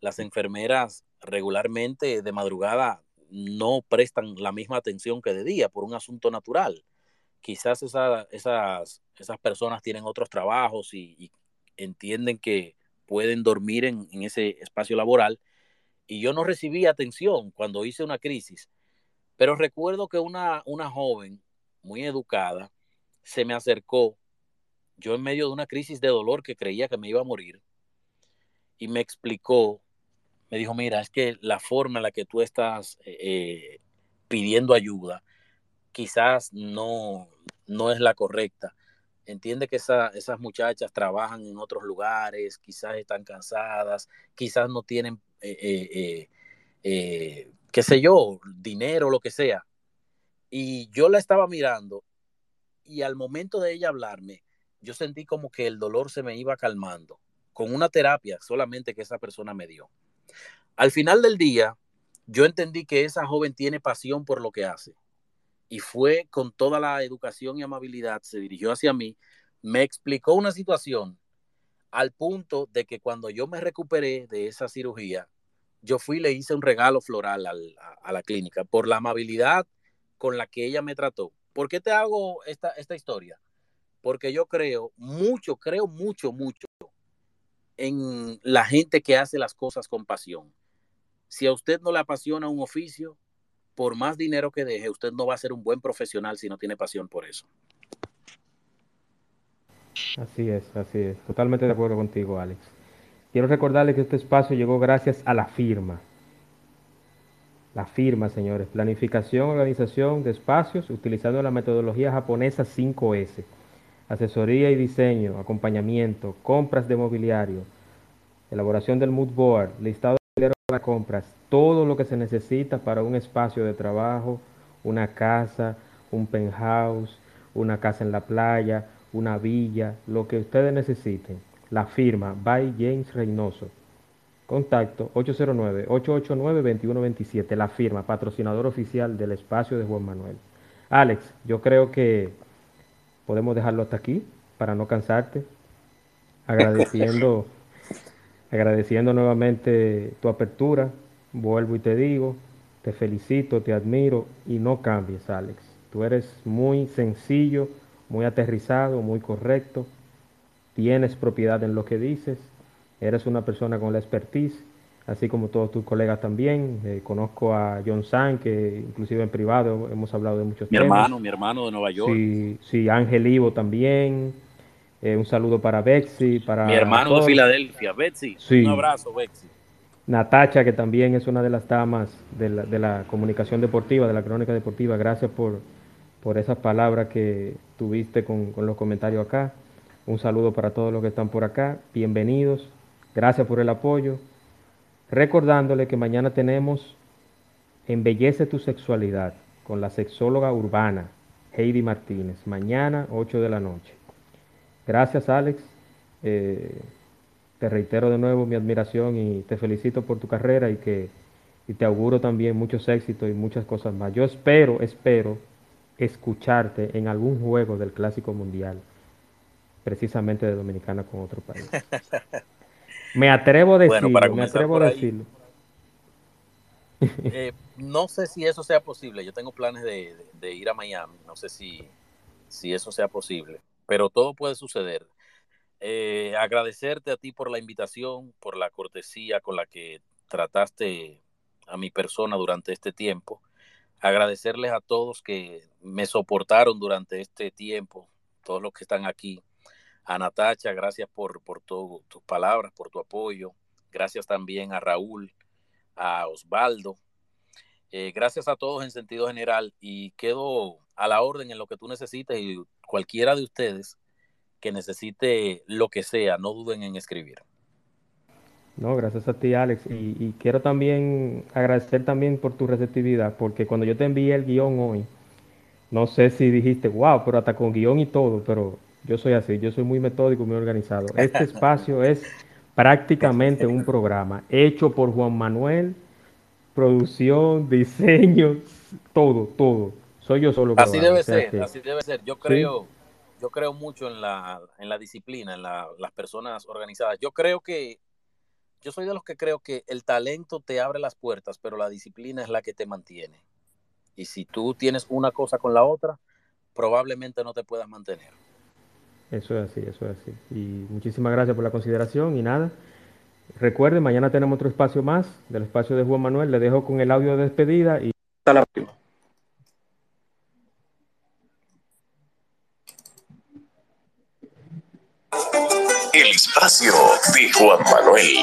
las enfermeras regularmente de madrugada no prestan la misma atención que de día por un asunto natural. Quizás esas, esas personas tienen otros trabajos y, entienden que pueden dormir en, en ese espacio laboral y yo no recibí atención cuando hice una crisis. Pero recuerdo que una, una joven muy educada se me acercó, yo en medio de una crisis de dolor que creía que me iba a morir, y me explicó, me dijo, mira, es que la forma en la que tú estás eh, eh, pidiendo ayuda quizás no, no es la correcta. Entiende que esas muchachas trabajan en otros lugares, quizás están cansadas, quizás no tienen eh, qué sé yo, dinero, lo que sea. Y yo la estaba mirando y al momento de ella hablarme, yo sentí como que el dolor se me iba calmando con una terapia solamente que esa persona me dio. Al final del día, yo entendí que esa joven tiene pasión por lo que hace. Y fue con toda la educación y amabilidad, se dirigió hacia mí, me explicó una situación al punto de que cuando yo me recuperé de esa cirugía, yo fui y le hice un regalo floral a, la clínica por la amabilidad con la que ella me trató. ¿Por qué te hago esta, esta historia? Porque yo creo mucho, creo mucho, mucho en la gente que hace las cosas con pasión. Si a usted no le apasiona un oficio, por más dinero que deje, usted no va a ser un buen profesional si no tiene pasión por eso. Así es, así es. Totalmente de acuerdo contigo, Alex. Quiero recordarles que este espacio llegó gracias a la firma. La firma, señores. Planificación, organización de espacios utilizando la metodología japonesa 5S. Asesoría y diseño, acompañamiento, compras de mobiliario, elaboración del mood board, listado de las compras, todo lo que se necesita para un espacio de trabajo, una casa, un penthouse, una casa en la playa, una villa, lo que ustedes necesiten. La firma by James Reynoso. Contacto 809-889-2127. La firma, patrocinador oficial del espacio de Juan Manuel. Alex, yo creo que podemos dejarlo hasta aquí para no cansarte. Agradeciendo, agradeciendo nuevamente tu apertura. Vuelvo y te digo, te felicito, te admiro y no cambies, Alex. Tú eres muy sencillo, muy aterrizado, muy correcto. Tienes propiedad en lo que dices. Eres una persona con la expertise, así como todos tus colegas también. Eh, conozco a John San, que inclusive en privado hemos hablado de muchos mi temas. hermano, mi hermano de Nueva York. Sí, sí Ángel Ivo también. Eh, un saludo para Betsy, para mi hermano de Filadelfia, Betsy. Sí. Un abrazo, Betsy. Natacha, que también es una de las damas de la, de la comunicación deportiva, de la crónica deportiva. Gracias por, por esas palabras que tuviste con, con los comentarios acá. Un saludo para todos los que están por acá. Bienvenidos. Gracias por el apoyo. Recordándole que mañana tenemos Embellece tu sexualidad con la sexóloga urbana Heidi Martínez. Mañana, 8 de la noche. Gracias, Alex. Eh, te reitero de nuevo mi admiración y te felicito por tu carrera y que y te auguro también muchos éxitos y muchas cosas más. Yo espero, espero escucharte en algún juego del Clásico Mundial, precisamente de Dominicana con otro país. Me atrevo a decirlo, Bueno, para me atrevo a ahí. decirlo. Eh, no sé si eso sea posible. Yo tengo planes de, de- de ir a Miami. No sé si, si eso sea posible. Pero todo puede suceder. Eh, agradecerte a ti por la invitación, por la cortesía con la que trataste a mi persona durante este tiempo. Agradecerles a todos que me soportaron durante este tiempo, todos los que están aquí. A Natacha, gracias por, por tu- tus palabras, por tu apoyo. Gracias también a Raúl, a Osvaldo. Eh, gracias a todos en sentido general y quedo a la orden en lo que tú necesites y cualquiera de ustedes que necesite lo que sea, no duden en escribir. No, gracias a ti, Alex. Y, y quiero también agradecer también por tu receptividad, porque cuando yo te envié el guion hoy, no sé si dijiste, wow, pero hasta con guion y todo, pero yo soy así, yo soy muy metódico, muy organizado. Este espacio es prácticamente un programa hecho por Juan Manuel, producción, diseño, todo, todo. Soy yo solo Así debe o sea ser, que- así debe ser. Yo Sí. creo, yo creo mucho en la, en la disciplina, en la- las personas organizadas. Yo creo que, yo soy de los que creo que el talento te abre las puertas, pero la disciplina es la que te mantiene. Y si tú tienes una cosa con la otra, probablemente no te puedas mantener. Eso es así, eso es así. Y muchísimas gracias por la consideración y nada. Recuerden, mañana tenemos otro espacio más del espacio de Juan Manuel. Le dejo con el audio de despedida y hasta la próxima. El espacio de Juan Manuel.